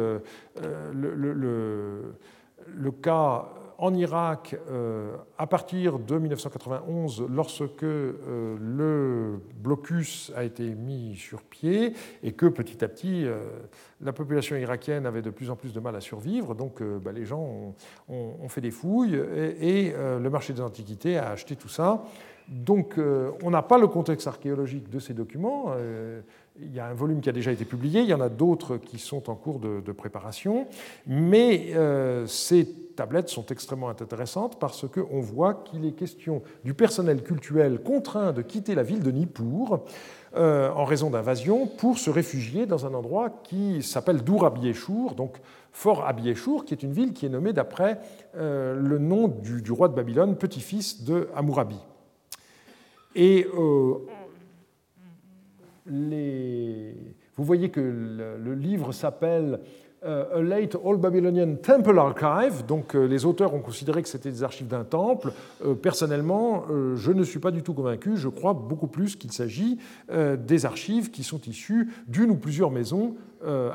le cas en Irak, euh, à partir de 1991, lorsque euh, le blocus a été mis sur pied et que petit à petit euh, la population irakienne avait de plus en plus de mal à survivre, donc bah, les gens ont, fait des fouilles et, le marché des antiquités a acheté tout ça. Donc on n'a pas le contexte archéologique de ces documents. Il y a un volume qui a déjà été publié, il y en a d'autres qui sont en cours de, de préparation, mais c'est tablettes sont extrêmement intéressantes parce qu'on voit qu'il est question du personnel cultuel contraint de quitter la ville de Nippur euh, en raison d'invasion pour se réfugier dans un endroit qui s'appelle Dour Abieshur, donc Fort Abieshur, qui est une ville qui est nommée d'après euh, le nom du, roi de Babylone, petit-fils de Hammurabi. Et euh, vous voyez que le livre s'appelle a Late Old Babylonian Temple Archive. Donc euh, les auteurs ont considéré que c'était des archives d'un temple. Euh, personnellement, je ne suis pas du tout convaincu. Je crois beaucoup plus qu'il s'agit des archives qui sont issues d'une ou plusieurs maisons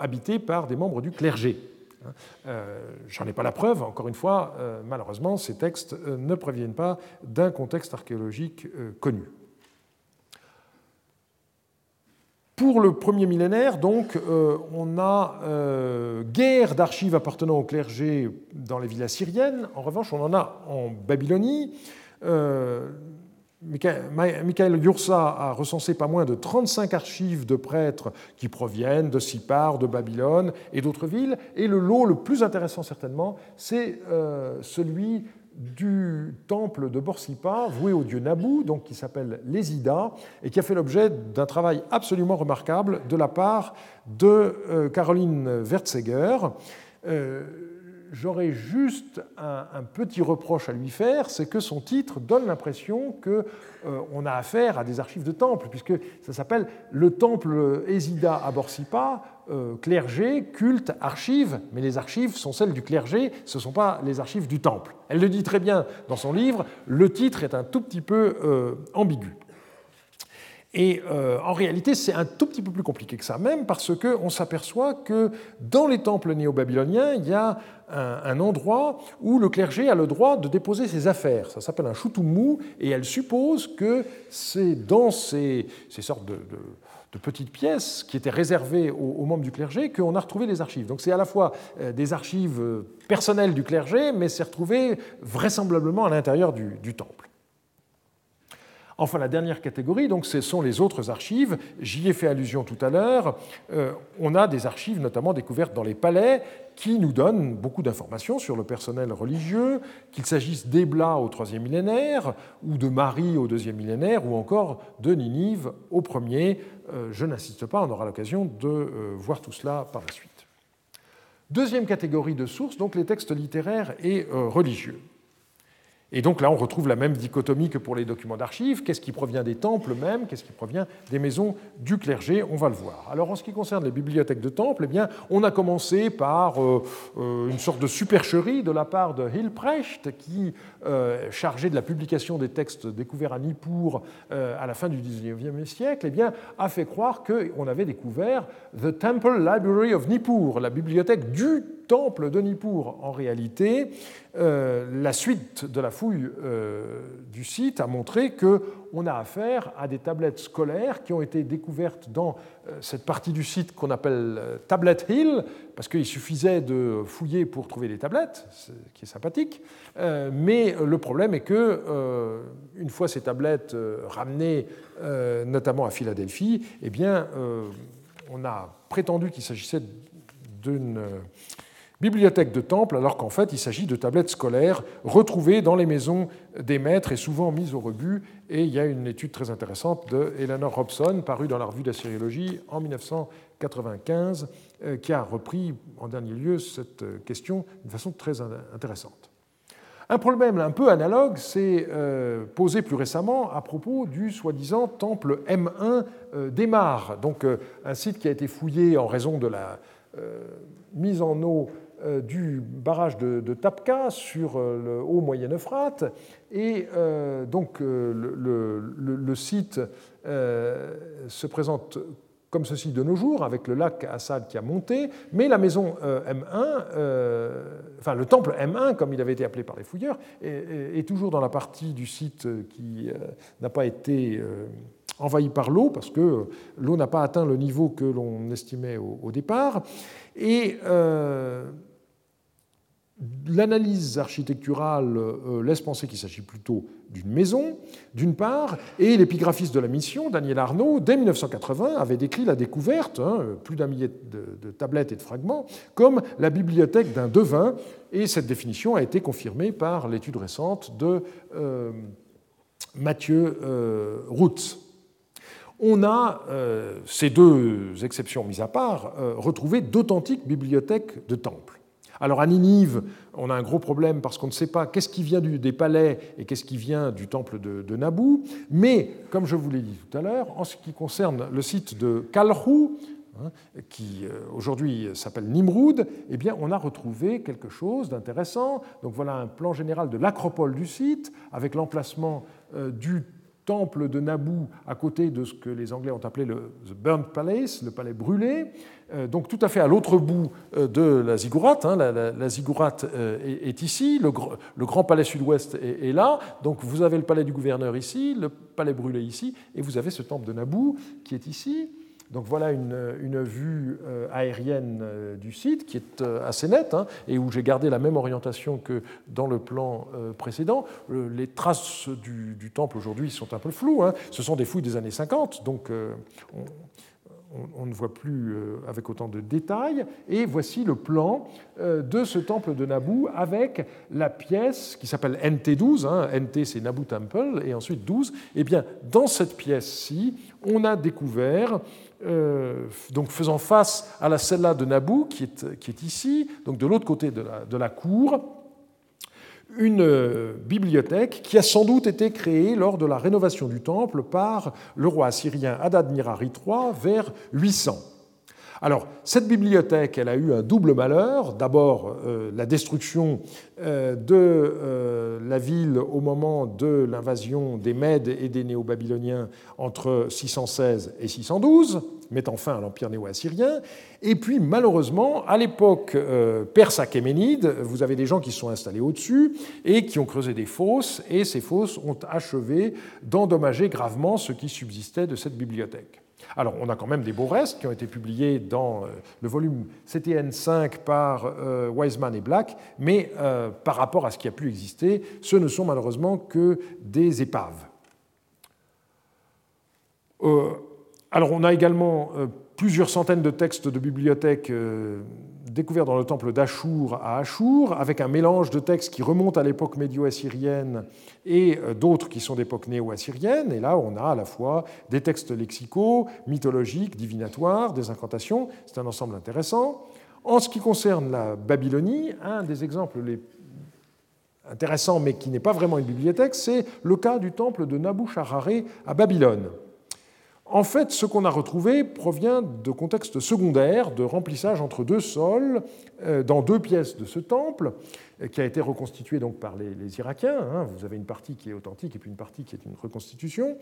habitées par des membres du clergé. J'en ai pas la preuve, encore une fois, malheureusement, ces textes ne proviennent pas d'un contexte archéologique connu. Pour le premier millénaire, donc, euh, on a euh, guerre d'archives appartenant au clergé dans les villes assyriennes. En revanche, on en a en Babylonie. Euh, Michael Yursa a recensé pas moins de 35 archives de prêtres qui proviennent de Sipar, de Babylone et d'autres villes. Et le lot le plus intéressant, certainement, c'est celui du temple de Borsippa, voué au dieu Nabu, donc qui s'appelle l'Ésida, et qui a fait l'objet d'un travail absolument remarquable de la part de euh, Caroline Wertzeger. Euh, j'aurais juste un, petit reproche à lui faire, c'est que son titre donne l'impression qu'on euh, a affaire à des archives de temple, puisque ça s'appelle le temple Hésida à Borsippa, euh, clergé, culte, archives, mais les archives sont celles du clergé, ce ne sont pas les archives du temple. Elle le dit très bien dans son livre, le titre est un tout petit peu euh, ambigu. Et euh, en réalité, c'est un tout petit peu plus compliqué que ça, même parce qu'on s'aperçoit que dans les temples néo-babyloniens, il y a un, endroit où le clergé a le droit de déposer ses affaires. Ça s'appelle un choutoumou, et elle suppose que c'est dans ces, sortes de, petites pièces qui étaient réservées aux, membres du clergé qu'on a retrouvé les archives. Donc c'est à la fois euh, des archives euh, personnelles du clergé, mais c'est retrouvé vraisemblablement à l'intérieur du temple. Enfin, la dernière catégorie, donc, ce sont les autres archives. J'y ai fait allusion tout à l'heure. Euh, on a des archives, notamment découvertes dans les palais, qui nous donnent beaucoup d'informations sur le personnel religieux, qu'il s'agisse d'Ebla au troisième millénaire, ou de Marie au deuxième millénaire, ou encore de Ninive au premier. Euh, je n'insiste pas, on aura l'occasion de euh, voir tout cela par la suite. Deuxième catégorie de sources, donc les textes littéraires et religieux. Et donc là, on retrouve la même dichotomie que pour les documents d'archives. Qu'est-ce qui provient des temples même? Qu'est-ce qui provient des maisons du clergé? On va le voir. Alors en ce qui concerne les bibliothèques de temples, eh bien, on a commencé par euh, euh, une sorte de supercherie de la part de Hilprecht, qui, euh, chargé de la publication des textes découverts à Nippur à la fin du XIXe siècle, eh bien, a fait croire qu'on avait découvert The Temple Library of Nippur, la bibliothèque du temple de Nippur. En réalité, euh, la suite de la fouille euh, du site a montré qu'on a affaire à des tablettes scolaires qui ont été découvertes dans euh, cette partie du site qu'on appelle Tablet Hill, parce qu'il suffisait de fouiller pour trouver des tablettes, ce qui est sympathique. mais le problème est que, une fois ces tablettes ramenées, notamment à Philadelphie, eh bien, on a prétendu qu'il s'agissait d'une bibliothèque de temple, alors qu'en fait il s'agit de tablettes scolaires retrouvées dans les maisons des maîtres et souvent mises au rebut. Et il y a une étude très intéressante de Eleanor Robson, parue dans la revue d'Assyriologie en 1995, euh, qui a repris en dernier lieu cette question d'une façon très intéressante. Un problème un peu analogue s'est euh, posé plus récemment à propos du soi-disant temple M1 euh, d'Emar, donc un site qui a été fouillé en raison de la mise en eau euh, du barrage de, Tapka sur euh, le haut Moyen Euphrate. Et euh, donc le, site se présente comme ceci de nos jours, avec le lac Assad qui a monté, mais la maison M1, enfin le temple M1, comme il avait été appelé par les fouilleurs, est, toujours dans la partie du site qui n'a pas été envahi par l'eau, parce que l'eau n'a pas atteint le niveau que l'on estimait au, départ. Et L'analyse architecturale euh, laisse penser qu'il s'agit plutôt d'une maison, d'une part, et l'épigraphiste de la mission, Daniel Arnaud, dès 1980, avait décrit la découverte, hein, plus d'un millier de, tablettes et de fragments, comme la bibliothèque d'un devin, et cette définition a été confirmée par l'étude récente de euh, Mathieu euh, On a, ces deux exceptions mises à part, retrouvé d'authentiques bibliothèques de temples. Alors à Ninive, on a un gros problème parce qu'on ne sait pas qu'est-ce qui vient des palais et qu'est-ce qui vient du temple de, Naboo. Mais, comme je vous l'ai dit tout à l'heure, en ce qui concerne le site de Kalrou, hein, qui euh, aujourd'hui s'appelle Nimroud, eh bien, on a retrouvé quelque chose d'intéressant. Donc voilà un plan général de l'acropole du site, avec l'emplacement euh, du temple de Naboo à côté de ce que les Anglais ont appelé le The Burnt Palace, le palais brûlé, donc tout à fait à l'autre bout euh, de la ziggourate. Hein, la, ziggourate euh, est, ici, le, grand palais sud-ouest est, là. Donc vous avez le palais du gouverneur ici, le palais brûlé ici, et vous avez ce temple de Naboo qui est ici. Donc voilà une, vue aérienne du site qui est assez nette hein, et où j'ai gardé la même orientation que dans le plan précédent. Les traces du, temple aujourd'hui sont un peu floues. Hein. Ce sont des fouilles des années 50, donc on, ne voit plus euh, avec autant de détails. Et voici le plan euh, de ce temple de Nabu avec la pièce qui s'appelle NT12. Hein. NT, c'est Nabu Temple, et ensuite 12. Et eh bien, dans cette pièce-ci, on a découvert euh, donc faisant face à la cella de Nabu, qui est, qui est ici, donc de l'autre côté de la, de la cour, une euh, bibliothèque qui a sans doute été créée lors de la rénovation du temple par le roi assyrien Adad-Nirari III vers 800. Alors, cette bibliothèque, elle a eu un double malheur. D'abord, euh, la destruction euh, de la ville au moment de l'invasion des Mèdes et des Néo-Babyloniens entre 616 et 612, mettant fin à l'empire néo-assyrien. Et puis, malheureusement, à l'époque euh, perse-achéménide, vous avez des gens qui sont installés au-dessus et qui ont creusé des fosses, et ces fosses ont achevé d'endommager gravement ce qui subsistait de cette bibliothèque. Alors, on a quand même des beaux restes qui ont été publiés dans euh, le volume CTN5 par euh, Wiseman et Black, mais par rapport à ce qui a pu exister, ce ne sont malheureusement que des épaves. alors on a également plusieurs centaines de textes de bibliothèques découverts dans le temple d'Achour à Achour, avec un mélange de textes qui remontent à l'époque médio-assyrienne et d'autres qui sont d'époque néo-assyrienne. Et là, on a à la fois des textes lexicaux, mythologiques, divinatoires, des incantations. C'est un ensemble intéressant. En ce qui concerne la Babylonie, un des exemples les intéressants, mais qui n'est pas vraiment une bibliothèque, c'est le cas du temple de Nabucharare à Babylone. En fait, ce qu'on a retrouvé provient de contextes secondaires de remplissage entre deux sols euh, dans deux pièces de ce temple, euh, qui a été reconstitué donc par les, Irakiens. Hein. Vous avez une partie qui est authentique et puis une partie qui est une reconstitution.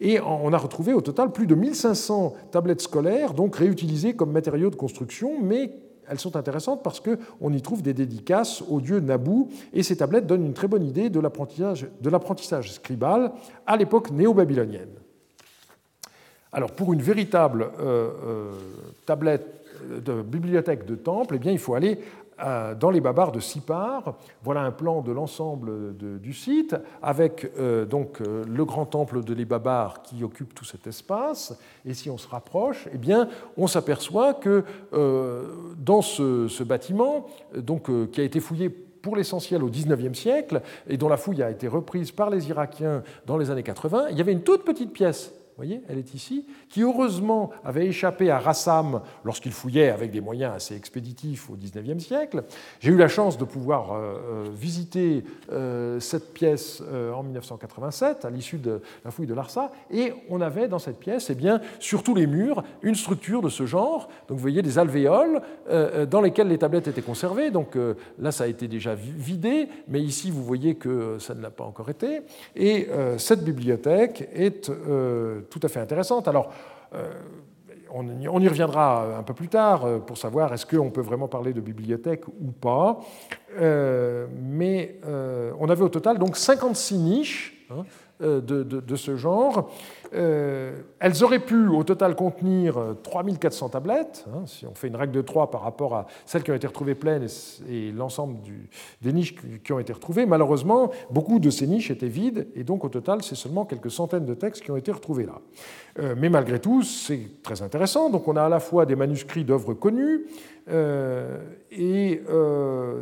Et on a retrouvé au total plus de 1500 tablettes scolaires, donc réutilisées comme matériaux de construction, mais elles sont intéressantes parce qu'on y trouve des dédicaces au dieu Naboo, et ces tablettes donnent une très bonne idée de l'apprentissage scribal à l'époque néo-babylonienne. Alors, pour une véritable euh, euh, tablette de bibliothèque de temple, eh bien, il faut aller euh, dans les babars de Sipar. Voilà un plan de l'ensemble du site, avec euh, donc euh, le grand temple de les babars qui occupe tout cet espace. Et si on se rapproche, eh bien, on s'aperçoit que dans ce, bâtiment, donc, qui a été fouillé pour l'essentiel au XIXe siècle, et dont la fouille a été reprise par les Irakiens dans les années 80, il y avait une toute petite pièce voyez, elle est ici, qui heureusement avait échappé à Rassam lorsqu'il fouillait avec des moyens assez expéditifs au XIXe siècle. J'ai eu la chance de pouvoir euh, euh, visiter euh, cette pièce en 1987, à l'issue de la fouille de Larsa, et on avait dans cette pièce, eh bien, sur tous les murs, une structure de ce genre. Donc vous voyez des alvéoles dans lesquelles les tablettes étaient conservées. Donc là, ça a été déjà vidé, mais ici, vous voyez que ça ne l'a pas encore été. Et cette bibliothèque est tout à fait intéressante. Alors, euh, on y reviendra un peu plus tard euh, pour savoir est-ce qu'on peut vraiment parler de bibliothèque ou pas. Euh, mais on avait au total donc 56 niches hein, de, ce genre. Euh, elles auraient pu au total contenir 3400 euh, tablettes, hein, si on fait une règle de 3 par rapport à celles qui ont été retrouvées pleines et, l'ensemble des niches qui ont été retrouvées. Malheureusement, beaucoup de ces niches étaient vides et donc au total, c'est seulement quelques centaines de textes qui ont été retrouvés là. Euh, mais malgré tout, c'est très intéressant. Donc on a à la fois des manuscrits d'œuvres connues, et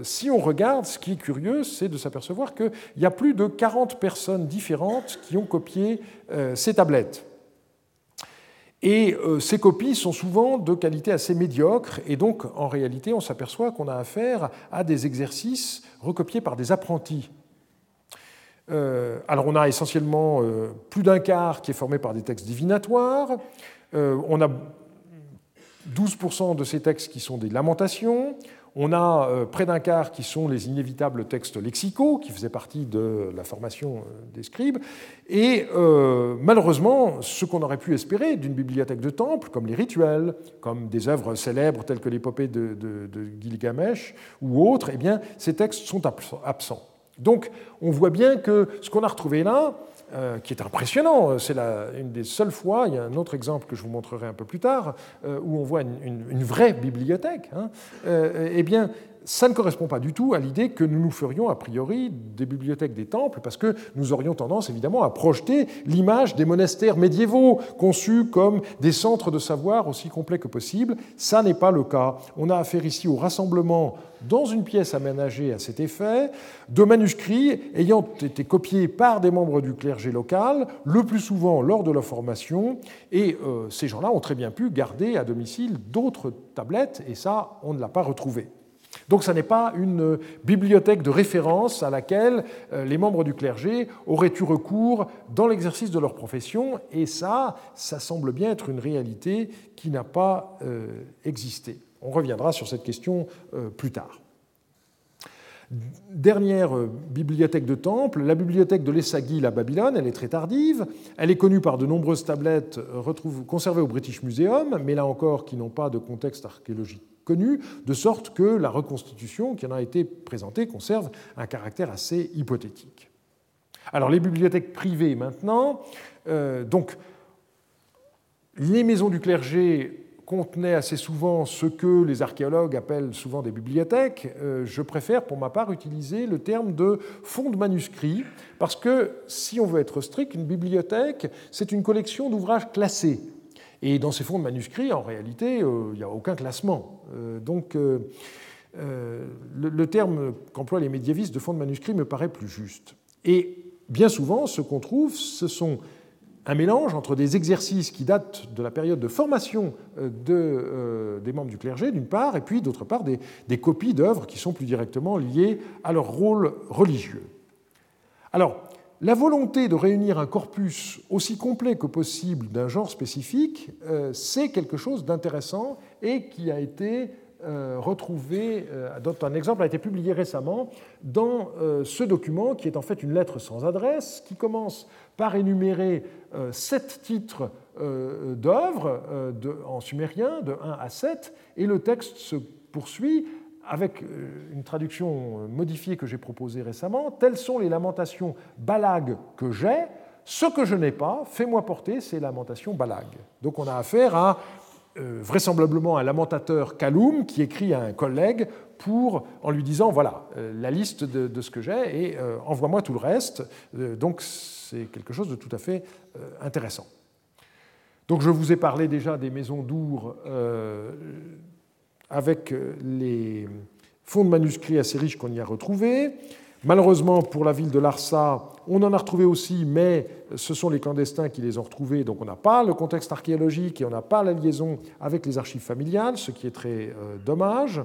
si on regarde, ce qui est curieux, c'est de s'apercevoir qu'il y a plus de 40 personnes différentes qui ont copié ces tablettes. Et euh, ces copies sont souvent de qualité assez médiocre, et donc en réalité on s'aperçoit qu'on a affaire à des exercices recopiés par des apprentis. Euh, alors on a essentiellement euh, plus d'un quart qui est formé par des textes divinatoires, on a 12% de ces textes qui sont des lamentations, on a euh, près d'un quart qui sont les inévitables textes lexicaux, qui faisaient partie de la formation euh, des scribes, et euh, malheureusement, ce qu'on aurait pu espérer d'une bibliothèque de temple, comme les rituels, comme des œuvres célèbres telles que l'épopée de, de, Gilgamesh ou autres, eh bien, ces textes sont absents. Donc, on voit bien que ce qu'on a retrouvé là, euh, qui est impressionnant. C'est une des seules fois, il y a un autre exemple que je vous montrerai un peu plus tard, euh, où on voit une, vraie bibliothèque. Hein. Euh, eh bien, ça ne correspond pas du tout à l'idée que nous nous ferions a priori des bibliothèques des temples, parce que nous aurions tendance évidemment à projeter l'image des monastères médiévaux, conçus comme des centres de savoir aussi complets que possible. Ça n'est pas le cas. On a affaire ici au rassemblement dans une pièce aménagée à cet effet de manuscrits ayant été copiés par des membres du clergé local, le plus souvent lors de leur formation, et euh, ces gens-là ont très bien pu garder à domicile d'autres tablettes, et ça, on ne l'a pas retrouvé. Donc ce n'est pas une bibliothèque de référence à laquelle euh, les membres du clergé auraient eu recours dans l'exercice de leur profession, et ça, ça semble bien être une réalité qui n'a pas euh, existé. On reviendra sur cette question euh, plus tard. Dernière bibliothèque de temple, la bibliothèque de l'Essagil à Babylone, elle est très tardive. Elle est connue par de nombreuses tablettes conservées au British Museum, mais là encore qui n'ont pas de contexte archéologique de sorte que la reconstitution qui en a été présentée conserve un caractère assez hypothétique. Alors les bibliothèques privées maintenant, euh, donc les maisons du clergé contenait assez souvent ce que les archéologues appellent souvent des bibliothèques, euh, je préfère pour ma part utiliser le terme de fonds de manuscrits, parce que si on veut être strict, une bibliothèque, c'est une collection d'ouvrages classés. Et dans ces fonds de manuscrits, en réalité, euh, il n'y a aucun classement. Euh, donc, le, terme qu'emploient les médiévistes de fonds de manuscrits me paraît plus juste. Et bien souvent, ce qu'on trouve, ce sont un mélange entre des exercices qui datent de la période de formation euh, euh, des membres du clergé, d'une part, et puis d'autre part des, copies d'œuvres qui sont plus directement liées à leur rôle religieux. Alors, la volonté de réunir un corpus aussi complet que possible d'un genre spécifique, euh, c'est quelque chose d'intéressant et qui a été retrouvé, euh, un exemple a été publié récemment dans euh, ce document qui est en fait une lettre sans adresse qui commence par énumérer sept titres d'œuvres en sumérien de 1 à 7 et le texte se poursuit avec une traduction modifiée que j'ai proposée récemment. Telles sont les lamentations balag que j'ai. Ce que je n'ai pas, fais-moi porter ces lamentations balag. Donc on a affaire à euh, vraisemblablement un lamentateur Kaloum qui écrit à un collègue pour, en lui disant voilà euh, la liste de, ce que j'ai et euh, envoie-moi tout le reste. donc c'est quelque chose de tout à fait intéressant. Donc je vous ai parlé déjà des maisons d'Our avec les fonds de manuscrits assez riches qu'on y a retrouvés. Malheureusement, pour la ville de Larsa, on en a retrouvé aussi, mais ce sont les clandestins qui les ont retrouvés, donc on n'a pas le contexte archéologique et on n'a pas la liaison avec les archives familiales, ce qui est très euh, dommage.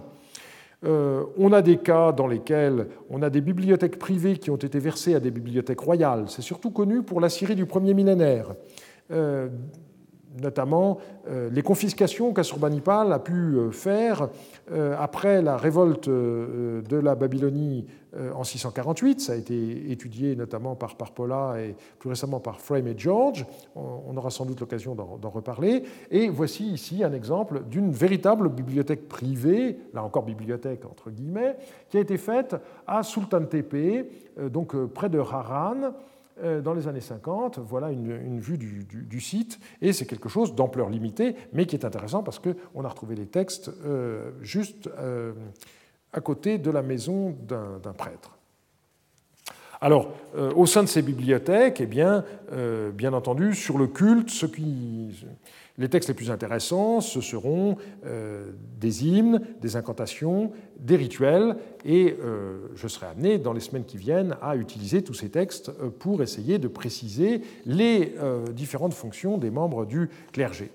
Euh, on a des cas dans lesquels on a des bibliothèques privées qui ont été versées à des bibliothèques royales. C'est surtout connu pour la Syrie du premier millénaire. Euh, notamment les confiscations qu'Assurbanipal a pu faire après la révolte de la Babylonie euh, en 648. Ça a été étudié notamment par Parpola et plus récemment par Frame et George. On aura sans doute l'occasion d'en reparler. Et voici ici un exemple d'une véritable bibliothèque privée, là encore bibliothèque entre guillemets, qui a été faite à Sultan Tepe, euh, donc euh, près de Haran dans les années 50. Voilà une, vue du, site, et c'est quelque chose d'ampleur limitée, mais qui est intéressant parce qu'on a retrouvé les textes juste à côté de la maison d'un prêtre. Alors, euh, au sein de ces bibliothèques, eh bien, euh, bien entendu, sur le culte, ce qui, les textes les plus intéressants, ce seront euh, des hymnes, des incantations, des rituels, et je serai amené dans les semaines qui viennent à utiliser tous ces textes pour essayer de préciser les différentes fonctions des membres du clergé.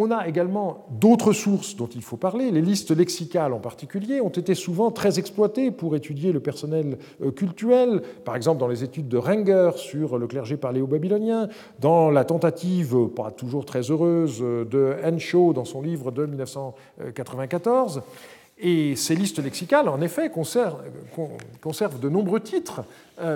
On a également d'autres sources dont il faut parler. Les listes lexicales en particulier ont été souvent très exploitées pour étudier le personnel euh, cultuel, par exemple dans les études de Renger sur le clergé paléo-babylonien, dans la tentative, pas toujours très heureuse, de Henshaw dans son livre de 1994. Et ces listes lexicales, en effet, conservent, de nombreux titres euh,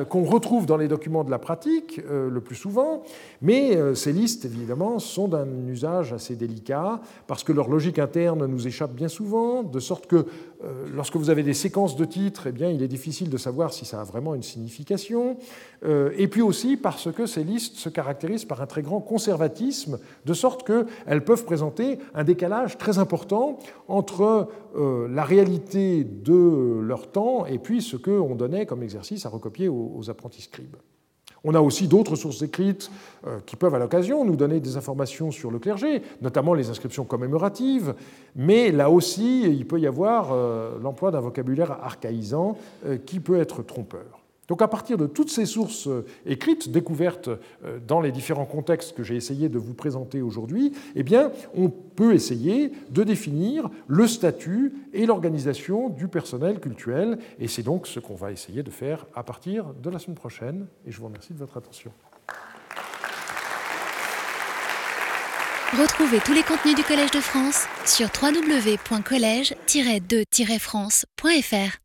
qu'on retrouve dans les documents de la pratique euh, le plus souvent, mais euh, ces listes, évidemment, sont d'un usage assez délicat, parce que leur logique interne nous échappe bien souvent, de sorte que lorsque vous avez des séquences de titres, eh bien, il est difficile de savoir si ça a vraiment une signification, et puis aussi parce que ces listes se caractérisent par un très grand conservatisme, de sorte qu'elles peuvent présenter un décalage très important entre la réalité de leur temps et puis ce qu'on donnait comme exercice à recopier aux, apprentis scribes. On a aussi d'autres sources écrites euh, qui peuvent à l'occasion nous donner des informations sur le clergé, notamment les inscriptions commémoratives, mais là aussi il peut y avoir euh, l'emploi d'un vocabulaire archaïsant euh, qui peut être trompeur. Donc à partir de toutes ces sources euh, écrites, découvertes euh, dans les différents contextes que j'ai essayé de vous présenter aujourd'hui, eh bien, on peut essayer de définir le statut et l'organisation du personnel cultuel. Et c'est donc ce qu'on va essayer de faire à partir de la semaine prochaine. Et je vous remercie de votre attention. Retrouvez tous les contenus du Collège de France sur www.colège-2-france.fr.